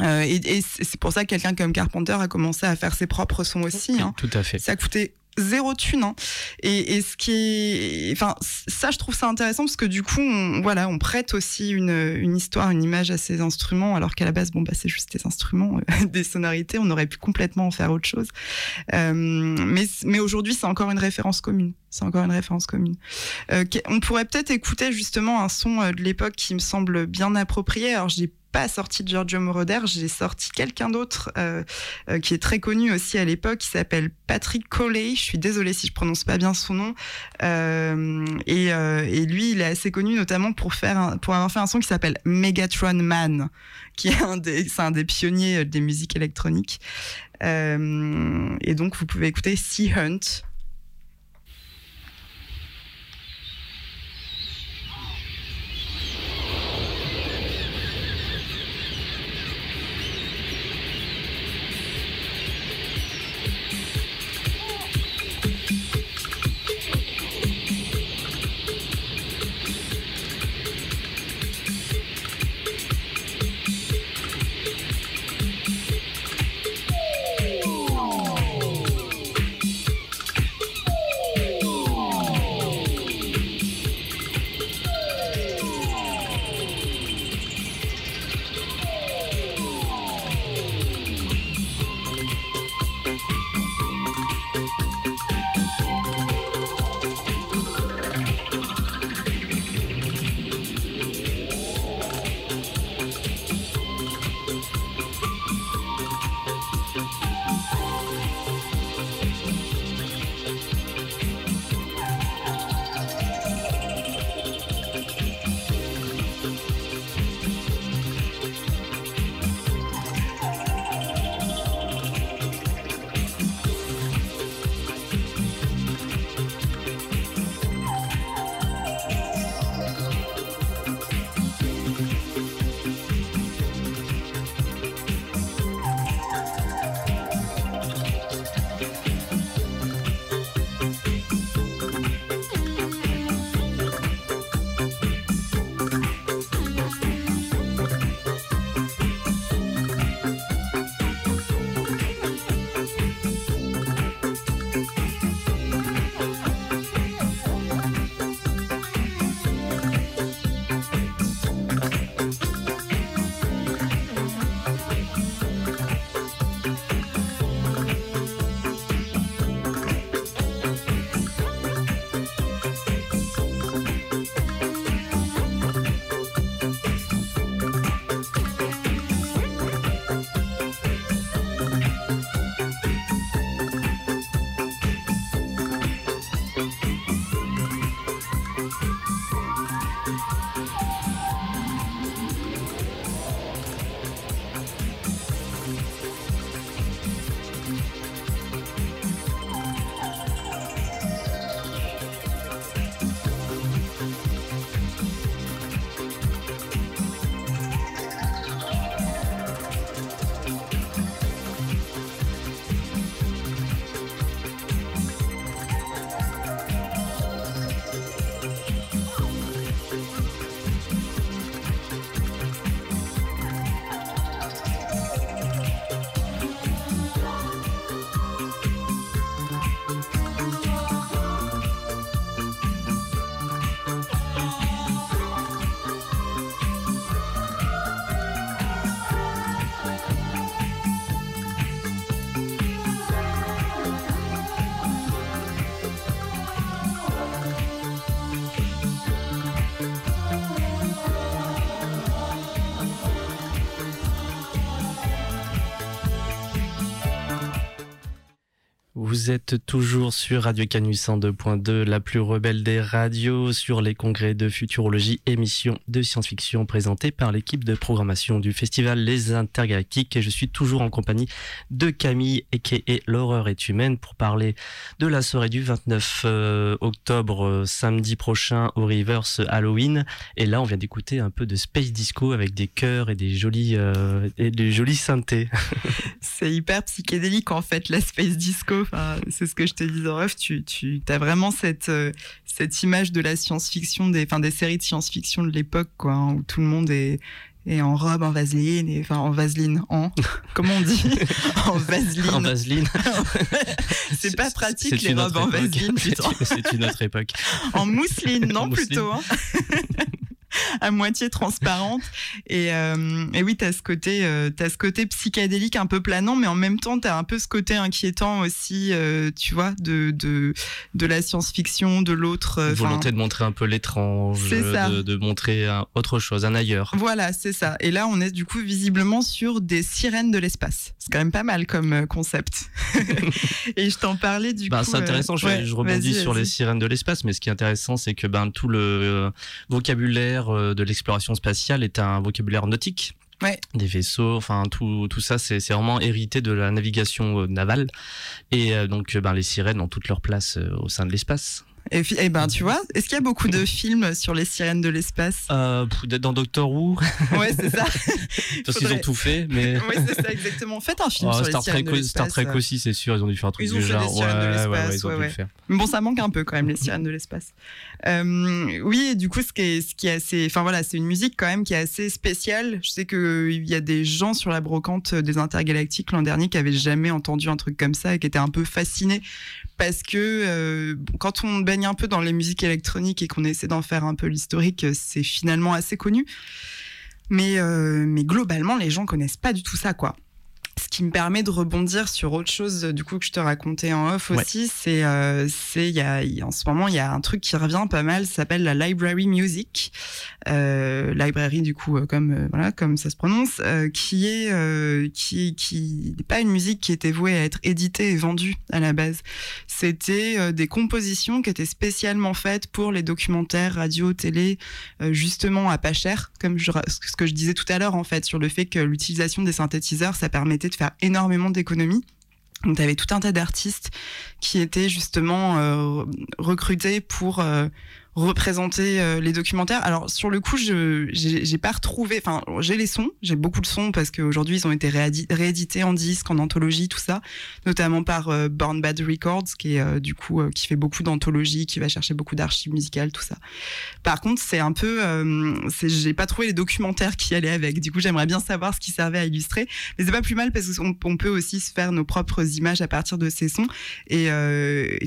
Euh, et, et c'est pour ça que quelqu'un comme Carpenter a commencé à faire ses propres sons aussi. Hein. Tout à fait. Ça coûté zéro thune. Hein. Et, ce qui est, enfin, ça, je trouve ça intéressant parce que du coup, on, voilà, on prête aussi une, histoire, une image à ces instruments, alors qu'à la base, bon, bah, c'est juste des instruments, euh, des sonorités. On aurait pu complètement en faire autre chose. Euh, mais, mais aujourd'hui, c'est encore une référence commune. C'est encore une référence commune. Euh, on pourrait peut-être écouter justement un son de l'époque qui me semble bien approprié. Alors, j'ai pas sorti Giorgio Moroder, j'ai sorti quelqu'un d'autre euh, euh, qui est très connu aussi à l'époque, qui s'appelle Patrick Coley. Je suis désolée si je prononce pas bien son nom. Euh, et, lui, il est assez connu notamment pour faire un, pour avoir fait un son qui s'appelle Megatron Man, qui est un des, c'est un des pionniers des musiques électroniques. Et donc, vous pouvez écouter Sea Hunt. Vous êtes toujours sur Radio Canus 102.2, la plus rebelle des radios, sur les congrès de futurologie, émission de science-fiction présentée par l'équipe de programmation du festival Les Intergalactiques. Et je suis toujours en compagnie de Camille, et L'horreur est humaine, pour parler de la soirée du 29 euh, octobre, euh, samedi prochain, au Reverse Halloween. Et là, on vient d'écouter un peu de Space Disco avec des chœurs et des jolis, euh, et des jolis synthés. C'est hyper psychédélique en fait, la Space Disco c'est ce que je te disais en ref. Tu, tu as vraiment cette, euh, cette image de la science-fiction, des, des séries de science-fiction de l'époque, quoi, hein, où tout le monde est, en robe, en vaseline, et, enfin en vaseline, en, comment on dit? En vaseline. En vaseline. c'est pas pratique les robes en vaseline, C'est une autre époque. en mousseline, non, plutôt. Hein à moitié transparente. Et, euh, et oui, tu as, ce côté, euh, as ce côté psychédélique un peu planant, mais en même temps, tu as un peu ce côté inquiétant aussi, euh, tu vois, de, de, de la science-fiction, de l'autre. Euh, volonté de montrer un peu l'étrange, de, de, montrer autre chose, un ailleurs. Voilà, c'est ça. Et là, on est du coup visiblement sur des sirènes de l'espace. C'est quand même pas mal comme concept. et je t'en parlais du bah, coup. C'est intéressant, je, je rebondis sur les sirènes de l'espace, mais ce qui est intéressant, c'est que ben, tout le vocabulaire euh, de l'exploration spatiale est un vocabulaire nautique. Des vaisseaux, enfin tout, tout ça, c'est vraiment hérité de la navigation euh, navale. Et euh, donc, ben, les sirènes ont toute leur place au sein de l'espace. Et, eh ben, tu vois, est-ce qu'il y a beaucoup de films sur les sirènes de l'espace? Euh, Dans Doctor Who. Ouais, c'est ça. Parce qu'ils ont tout fait, mais. ouais, c'est ça, exactement. Faites un film oh, sur Star les sirènes Trek, de Star Trek aussi, c'est sûr, ils ont dû faire un truc ils ont fait genre. Des sirènes de l'espace, ouais, ouais, Mais bon, ça manque un peu quand même, les sirènes de l'espace. Euh, oui, et du coup, ce qui est, ce qui est assez. Enfin voilà, c'est une musique quand même qui est assez spéciale. Je sais qu'il y a des gens sur la brocante des intergalactiques l'an dernier qui avaient jamais entendu un truc comme ça et qui étaient un peu fascinés parce que euh, quand on baigne un peu dans les musiques électroniques et qu'on essaie d'en faire un peu l'historique, c'est finalement assez connu. Mais, euh, mais globalement, les gens connaissent pas du tout ça, quoi ce qui me permet de rebondir sur autre chose du coup que je te racontais en off aussi, c'est euh, c'est il y a, en ce moment il y a un truc qui revient pas mal, s'appelle la library music, euh, library du coup euh, comme euh, voilà comme ça se prononce, euh, qui est qui qui n'est pas une musique qui était vouée à être éditée et vendue à la base. C'était des compositions qui étaient spécialement faites pour les documentaires radio, télé, justement à pas cher, comme je, ce que je disais tout à l'heure en fait sur le fait que l'utilisation des synthétiseurs ça permettait de faire énormément d'économies. Donc, tu avais tout un tas d'artistes qui étaient justement euh, recrutés pour euh, représenter euh, les documentaires. Alors sur le coup, je j'ai pas retrouvé. Enfin, j'ai les sons, j'ai beaucoup de sons parce qu'aujourd'hui ils ont été réédités en disque, en anthologie, tout ça, notamment par euh, Born Bad Records, qui est euh, du coup qui fait beaucoup d'anthologies, qui va chercher beaucoup d'archives musicales, tout ça. Par contre, c'est un peu, j'ai pas trouvé les documentaires qui allaient avec. Du coup, j'aimerais bien savoir ce qui servait à illustrer, mais c'est pas plus mal parce qu'on on peut aussi se faire nos propres images à partir de ces sons et,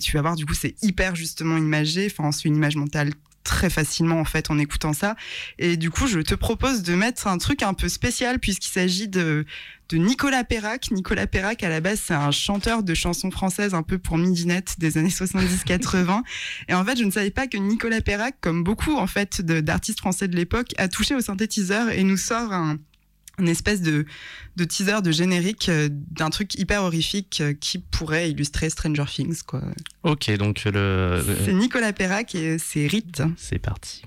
tu vas voir du coup c'est hyper justement imagé. Enfin, c'est une image mentale très facilement en fait en écoutant ça. Et du coup, je te propose de mettre un truc un peu spécial puisqu'il s'agit de, de Nicolas Perrac. Nicolas Perrac, à la base, c'est un chanteur de chansons françaises un peu pour midinette des années 70-80. Et en fait, je ne savais pas que Nicolas Perrac, comme beaucoup en fait d'artistes français de l'époque, a touché au synthétiseur et nous sort un une espèce de, de teaser, de générique euh, d'un truc hyper horrifique euh, qui pourrait illustrer Stranger Things. Quoi. Ok, donc le. C'est Nicolas Perrac et c'est Rite. C'est parti.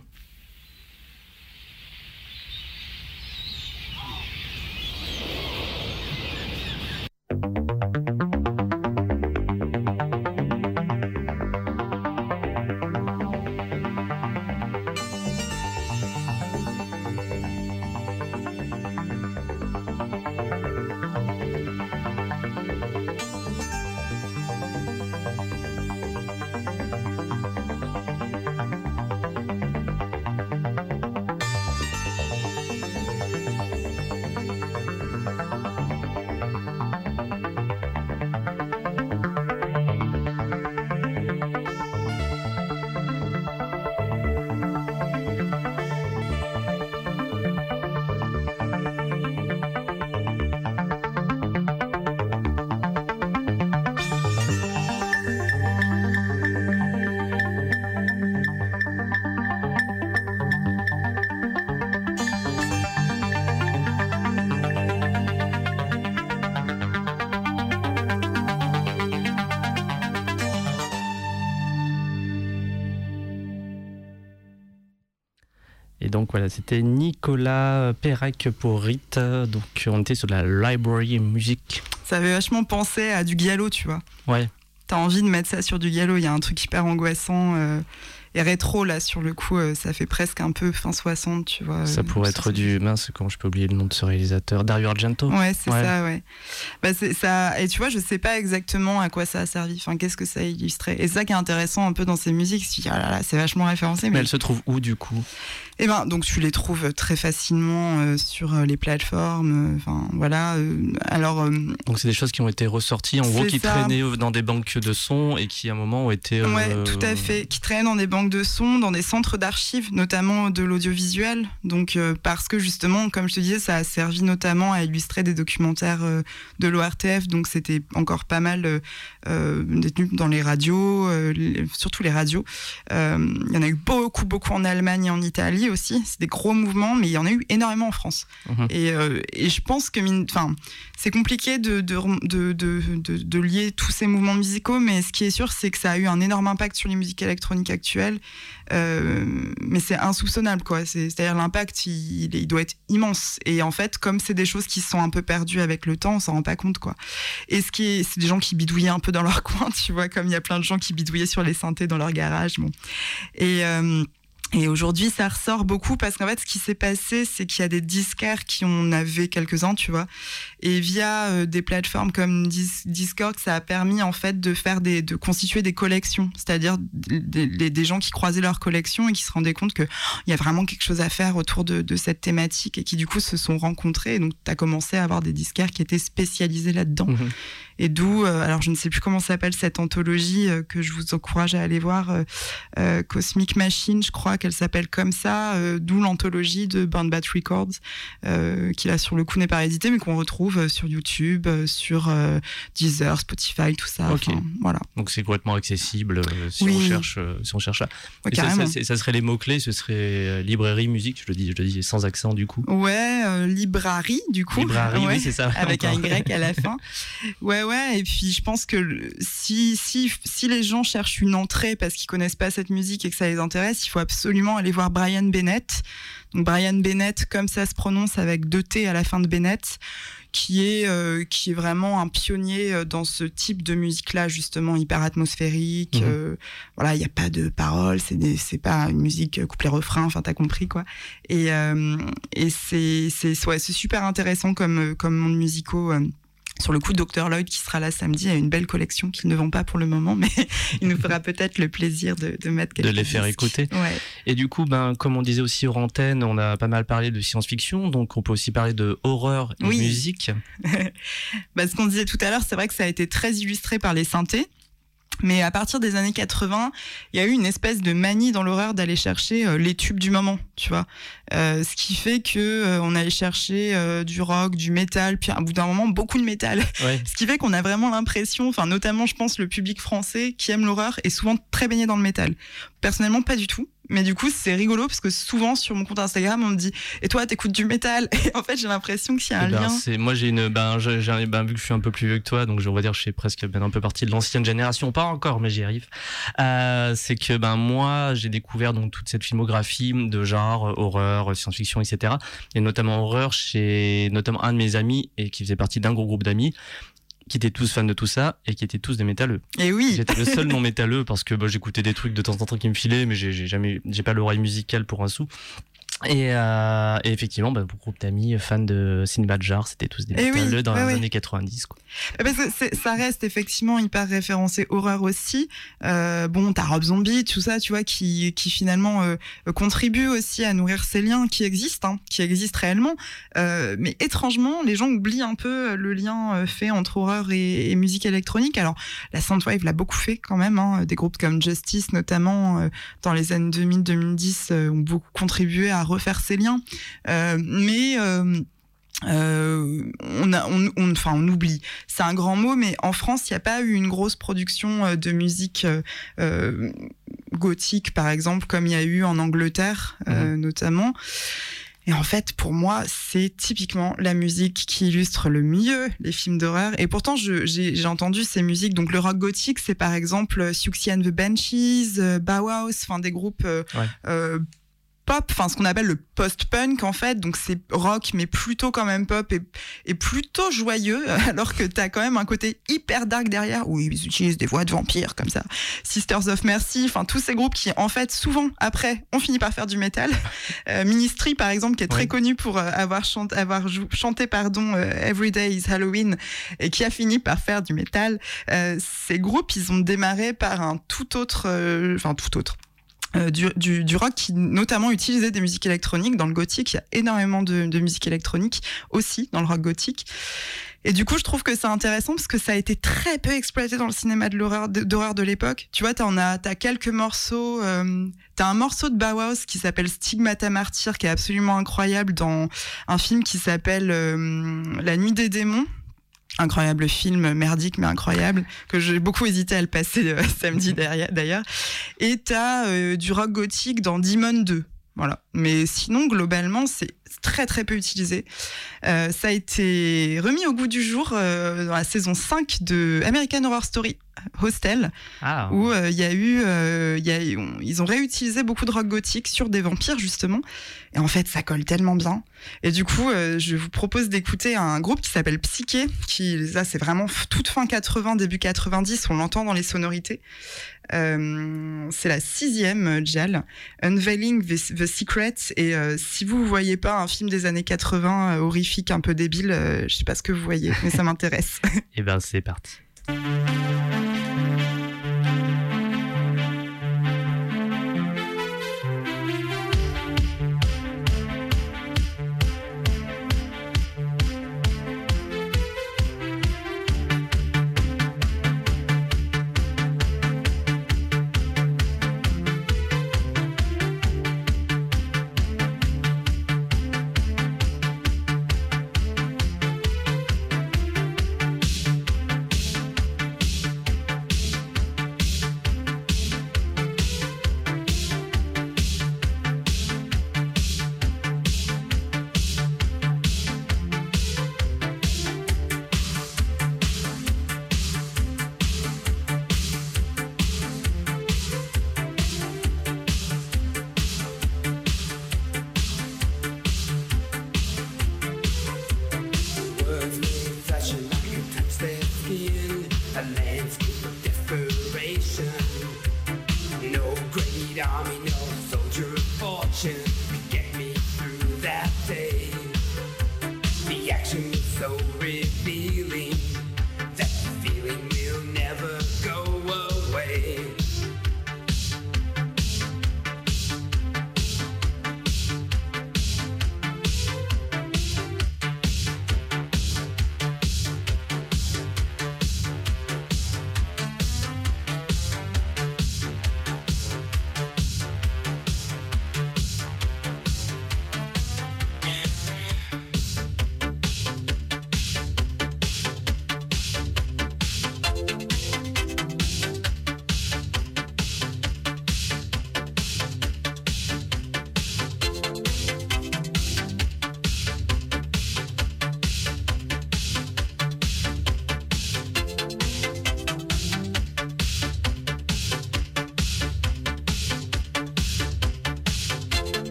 C'était Nicolas Perec pour Rite. Donc on était sur la library music. Ça avait vachement pensé à du gallo, tu vois. Ouais. T'as envie de mettre ça sur du gallo, il y a un truc hyper angoissant. Euh, et rétro, là, sur le coup, euh, ça fait presque un peu fin 60, tu vois. Ça pourrait être du. Mince, comment je peux oublier le nom de ce réalisateur? Dario Argento? Ouais, c'est ça, ouais. Bah, ça... Et tu vois, je sais pas exactement à quoi ça a servi, enfin, qu'est-ce que ça a illustré. Et ça qui est intéressant un peu dans ces musiques, c'est ah c'est vachement référencé. Mais... mais elle se trouve où, du coup? Eh ben, donc tu les trouves très facilement euh, sur euh, les plateformes. Euh, enfin, voilà. alors. donc c'est des choses qui ont été ressorties, en gros, qui traînaient dans des banques de sons et qui à un moment ont été. Ouais, tout à fait. Qui traînent dans des banques de sons, dans des centres d'archives, notamment de l'audiovisuel. Donc parce que justement, comme je te disais, ça a servi notamment à illustrer des documentaires de l'ORTF. Donc c'était encore pas mal détenu dans les radios, surtout les radios. Il y en a eu beaucoup, beaucoup en Allemagne et en Italie aussi. C'est des gros mouvements, mais il y en a eu énormément en France. Mhm. Euh, et, je pense que enfin, c'est compliqué de de, de, lier tous ces mouvements musicaux, mais ce qui est sûr, c'est que ça a eu un énorme impact sur les musiques électroniques actuelles. Euh, mais c'est insoupçonnable, quoi. C'est-à-dire l'impact, il, il, doit être immense. Et en fait, comme c'est des choses qui sont un peu perdues avec le temps, on s'en rend pas compte, quoi. Et ce qui est, c'est des gens qui bidouillaient un peu dans leur coin, tu vois, comme il y a plein de gens qui bidouillaient sur les synthés dans leur garage, bon. Et euh, et aujourd'hui, ça ressort beaucoup parce qu'en fait, ce qui s'est passé, c'est qu'il y a des disquaires qui en avaient quelques-uns, tu vois. Et via euh, des plateformes comme Discord, ça a permis en fait de faire des, de constituer des collections, c'est-à-dire des, des, gens qui croisaient leurs collections et qui se rendaient compte qu'il oh, y a vraiment quelque chose à faire autour de, de, cette thématique et qui du coup se sont rencontrés. Et donc, tu as commencé à avoir des disquaires qui étaient spécialisés là-dedans. Mmh et d'où, euh, alors je ne sais plus comment s'appelle cette anthologie euh, que je vous encourage à aller voir, euh, Cosmic Machine, je crois qu'elle s'appelle comme ça, d'où l'anthologie de Burn Bat Records, qui là sur le coup n'est pas édité, mais qu'on retrouve sur YouTube, sur Deezer, Spotify, tout ça. voilà. Donc c'est complètement accessible si, on cherche, si on cherche ça. ça, serait les mots-clés, ce serait librairie, musique, je le dis, je le dis sans accent du coup. Ouais, librairie du coup. Librairie, oui, c'est ça. Avec un Y à la fin. Ouais, ouais, et puis je pense que si, si, si les gens cherchent une entrée parce qu'ils connaissent pas cette musique et que ça les intéresse, il faut absolument aller voir Brian Bennett. Donc Brian Bennett, comme ça se prononce avec deux T à la fin de Bennett, qui est, euh, qui est vraiment un pionnier euh, dans ce type de musique-là, justement hyper atmosphérique. Mhm. Euh, voilà, il n'y a pas de paroles, c'est c'est pas une musique couplet-refrain, enfin t'as compris quoi. Et, et c'est c'est ouais, super intéressant comme comme monde musico sur le coup, Dr Lloyd qui sera là samedi a une belle collection qu'il ne vend pas pour le moment, mais il nous fera peut-être le plaisir de, mettre quelques de les faire écouter. Et du coup, ben comme on disait aussi hors antenne, on a pas mal parlé de science-fiction, donc on peut aussi parler de horreur et musique. bah, ce qu'on disait tout à l'heure, c'est vrai que ça a été très illustré par les synthés. Mais à partir des années 80, il y a eu une espèce de manie dans l'horreur d'aller chercher euh, les tubes du moment, tu vois. Euh, ce qui fait que euh, on allait chercher du rock, du métal, puis à bout d'un moment beaucoup de métal. ce qui fait qu'on a vraiment l'impression, enfin notamment je pense le public français qui aime l'horreur est souvent très baigné dans le métal. Personnellement pas du tout. Mais du coup, c'est rigolo parce que souvent sur mon compte Instagram, on me dit Et toi, t'écoutes du métal? Et en fait, j'ai l'impression qu'il y a un eh ben, lien. Moi, j'ai une. Ben, j'ai, ben, vu que je suis un peu plus vieux que toi, donc je vais dire que je suis presque ben, un peu partie de l'ancienne génération. Pas encore, mais j'y arrive. Euh, c'est que ben, moi, j'ai découvert donc toute cette filmographie de genre, horreur, science-fiction, etc. Et notamment horreur chez notamment un de mes amis et qui faisait partie d'un gros groupe d'amis qui étaient tous fans de tout ça et qui étaient tous des métalleux. Et oui. J'étais le seul non métalleux parce que bah, j'écoutais des trucs de temps en temps qui me filaient, mais j'ai jamais, j'ai pas l'oreille musicale pour un sou. Et, euh, et, effectivement, bah, beaucoup d'amis fans de Sinbad Jar, c'était tous des métalleux dans les années 90. Quoi. Eh ben, ça reste effectivement hyper référencé horreur aussi. Euh, bon, t'as Rob Zombie, tout ça, tu vois, qui, qui finalement euh, contribue aussi à nourrir ces liens qui existent, hein, qui existent réellement. Euh, mais étrangement, les gens oublient un peu le lien euh, fait entre horreur et, et, musique électronique. Alors, la Soundwave l'a beaucoup fait quand même. Hein, des groupes comme Justice, notamment euh, dans les années 2000-2010, ont beaucoup contribué à refaire ces liens. Euh, mais euh, euh, on, a, on, on, enfin, on oublie. C'est un grand mot, mais en France, il n'y a pas eu une grosse production de musique euh, gothique, par exemple, comme il y a eu en Angleterre, mhm. notamment. Et en fait, pour moi, c'est typiquement la musique qui illustre le mieux les films d'horreur. Et pourtant, j'ai entendu ces musiques. Donc, le rock gothique, c'est par exemple Siouxsie and the Banshees, Bauhaus, enfin des groupes pop, enfin ce qu'on appelle le post-punk en fait, donc c'est rock mais plutôt quand même pop et, et plutôt joyeux, alors que t'as quand même un côté hyper dark derrière. Où ils utilisent des voix de vampires comme ça, Sisters of Mercy, enfin tous ces groupes qui en fait souvent après on finit par faire du métal. Euh, Ministry par exemple qui est très connu pour euh, avoir, chanté, avoir chanté pardon euh, Every Day is Halloween et qui a fini par faire du métal. ces groupes ils ont démarré par un tout autre, enfin tout autre. euh, du, du, du, rock qui notamment utilisait des musiques électroniques. Dans le gothique, il y a énormément de, de musique électronique aussi dans le rock gothique. Et du coup, je trouve que c'est intéressant parce que ça a été très peu exploité dans le cinéma de l'horreur d'horreur de, l'époque. Tu vois, t'en as, t'as quelques morceaux. Euh, t'as un morceau de Bauhaus qui s'appelle Stigmata Martyr, qui est absolument incroyable dans un film qui s'appelle euh, La Nuit des démons incroyable film, merdique mais incroyable, que j'ai beaucoup hésité à le passer euh, samedi d'ailleurs. Et t'as euh, du rock gothique dans Demon 2. Voilà. Mais sinon, globalement, c'est très très peu utilisé. Euh, ça a été remis au goût du jour dans la saison 5 de American Horror Story Hostel, ah. où il y a eu, y a, ils ont réutilisé beaucoup de rock gothique sur des vampires justement. Et en fait, ça colle tellement bien. Et du coup, euh, je vous propose d'écouter un groupe qui s'appelle Psyché, qui, ça, c'est vraiment toute fin 80, début 90, on l'entend dans les sonorités. Euh, c'est la sixième euh, JAL, Unveiling the, Secret. Et si vous ne voyez pas un film des années 80 horrifique, un peu débile, je sais pas ce que vous voyez, mais ça m'intéresse. Et eh ben, c'est parti.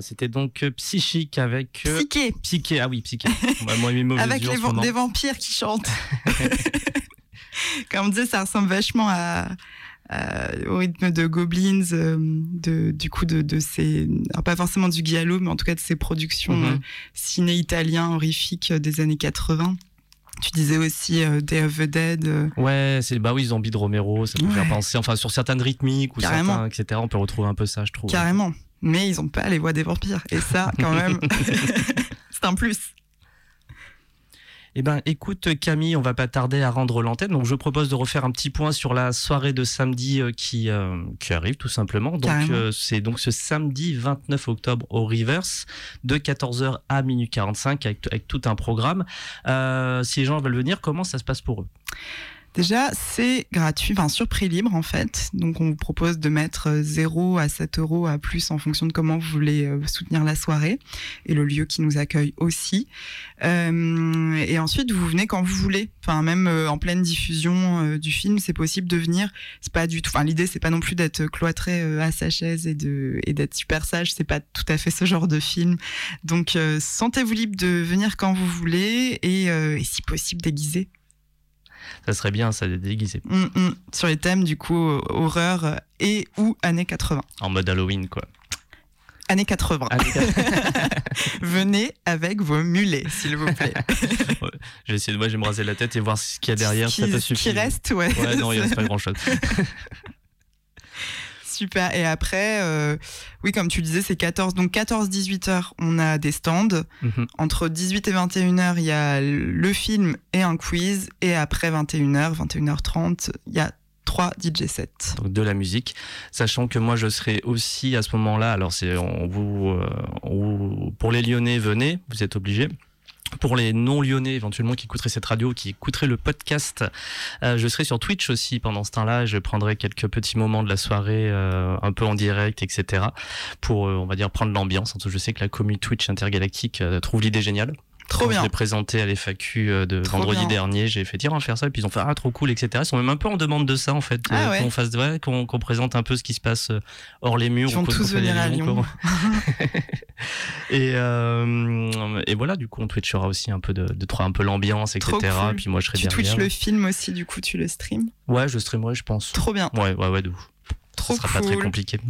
C'était donc euh, psychique avec. Euh, psyché. Psyché, ah oui, psyché. avec les des vampires qui chantent. Comme on disait, ça ressemble vachement à, au rythme de Goblins, euh, de, du coup de, de ces, pas forcément du Giallo, mais en tout cas de ces productions mhm. ciné italien horrifiques des années 80 Tu disais aussi Day of the Dead. Ouais, c'est bah oui, Zombie de Romero, ça peut Ouais. faire penser, enfin sur certaines rythmiques ou Carrément. certains, etc. On peut retrouver un peu ça, je trouve. carrément. Mais ils ont pas les voix des vampires. Et ça, quand même, c'est un plus. Eh ben, écoute Camille, on va pas tarder à rendre l'antenne, donc je propose de refaire un petit point sur la soirée de samedi euh, qui euh, qui arrive tout simplement. Donc euh, c'est donc ce samedi 29 octobre au Rivers de 14h à minuit 45 avec, avec tout un programme. Euh, si les gens veulent venir, comment ça se passe pour eux? Déjà, c'est gratuit, enfin sur prix libre en fait. Donc on vous propose de mettre euh, 0 à 7 euros à plus en fonction de comment vous voulez euh, soutenir la soirée et le lieu qui nous accueille aussi. Euh, et ensuite, vous venez quand vous voulez. Enfin, même euh, en pleine diffusion euh, du film, c'est possible de venir. C'est pas du tout. Enfin, l'idée c'est pas non plus d'être cloîtré euh, à sa chaise et d'être super sage. C'est pas tout à fait ce genre de film. Donc euh, sentez-vous libre de venir quand vous voulez et, euh, et si possible déguisé. Ça serait bien, ça, d'être déguisé. Mm, mm. sur les thèmes du coup horreur et ou années 80. En mode Halloween, quoi. Années 80. Allez, Venez avec vos mulets, s'il vous plaît. je vais essayer de, moi, je vais me raser la tête et voir ce qu'il y a derrière. Ce ça qui, peut ce qui reste, ouais. Ouais, non, il reste pas grand chose. Super. Et après, euh, oui, comme tu le disais, c'est 14. Donc 14-18 heures, on a des stands. Mhm. Entre 18 et 21 heures, il y a le film et un quiz. Et après 21 heures, 21h30, il y a trois DJ sets. donc de la musique, sachant que moi je serai aussi à ce moment-là. Alors c'est on vous, euh, on vous- pour les Lyonnais venez, vous êtes obligés. Pour les non-lyonnais éventuellement qui écouteraient cette radio, qui écouteraient le podcast, euh, je serai sur Twitch aussi pendant ce temps-là. Je prendrai quelques petits moments de la soirée, euh, un peu en direct, etc. Pour, euh, on va dire, prendre l'ambiance. Je sais que la commu Twitch intergalactique trouve l'idée géniale. Trop Quand Je bien. l'ai présenté à l'FAQ euh, de Trop vendredi bien. dernier. J'ai fait tiens, on va faire ça. Et puis ils ont fait ah, trop cool, etc. Ils sont même un peu en demande de ça, en fait. Ah euh, ouais. Qu'on fasse, ouais, qu'on présente un peu ce qui se passe euh, hors les murs. Ils vont tous venir à Lyon. et, euh, et voilà, du coup, on twitchera aussi un peu de, de un peu l'ambiance, etc. Cool. Puis moi, je serai Tu derrière. twitches le film aussi, du coup, tu le stream. Ouais, je streamerai, je pense. Trop bien. Ouais, ouais, ouais, de ouf. Trop Ce sera pas très compliqué.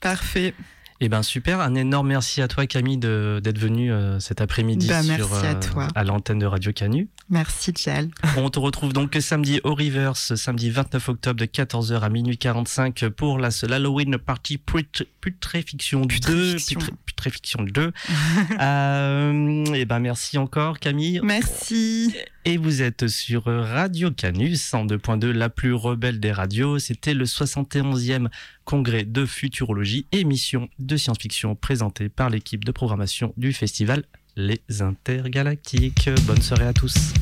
Parfait. Eh ben super, un énorme merci à toi Camille de- d'être venue euh, cet après-midi Bah, sur toi. à l'antenne de Radio Canu. Merci, Jal. On te retrouve donc samedi au Rivers, samedi 29 octobre de 14h à minuit 45 pour la seule Halloween Party Put- Putréfiction 2. Putréfiction. Putré- Putréfiction 2. euh, et ben merci encore Camille. Merci. Et vous êtes sur Radio Canus, 102.2, la plus rebelle des radios. C'était le 71e congrès de futurologie, émission de science-fiction présentée par l'équipe de programmation du festival Les Intergalactiques. Bonne soirée à tous.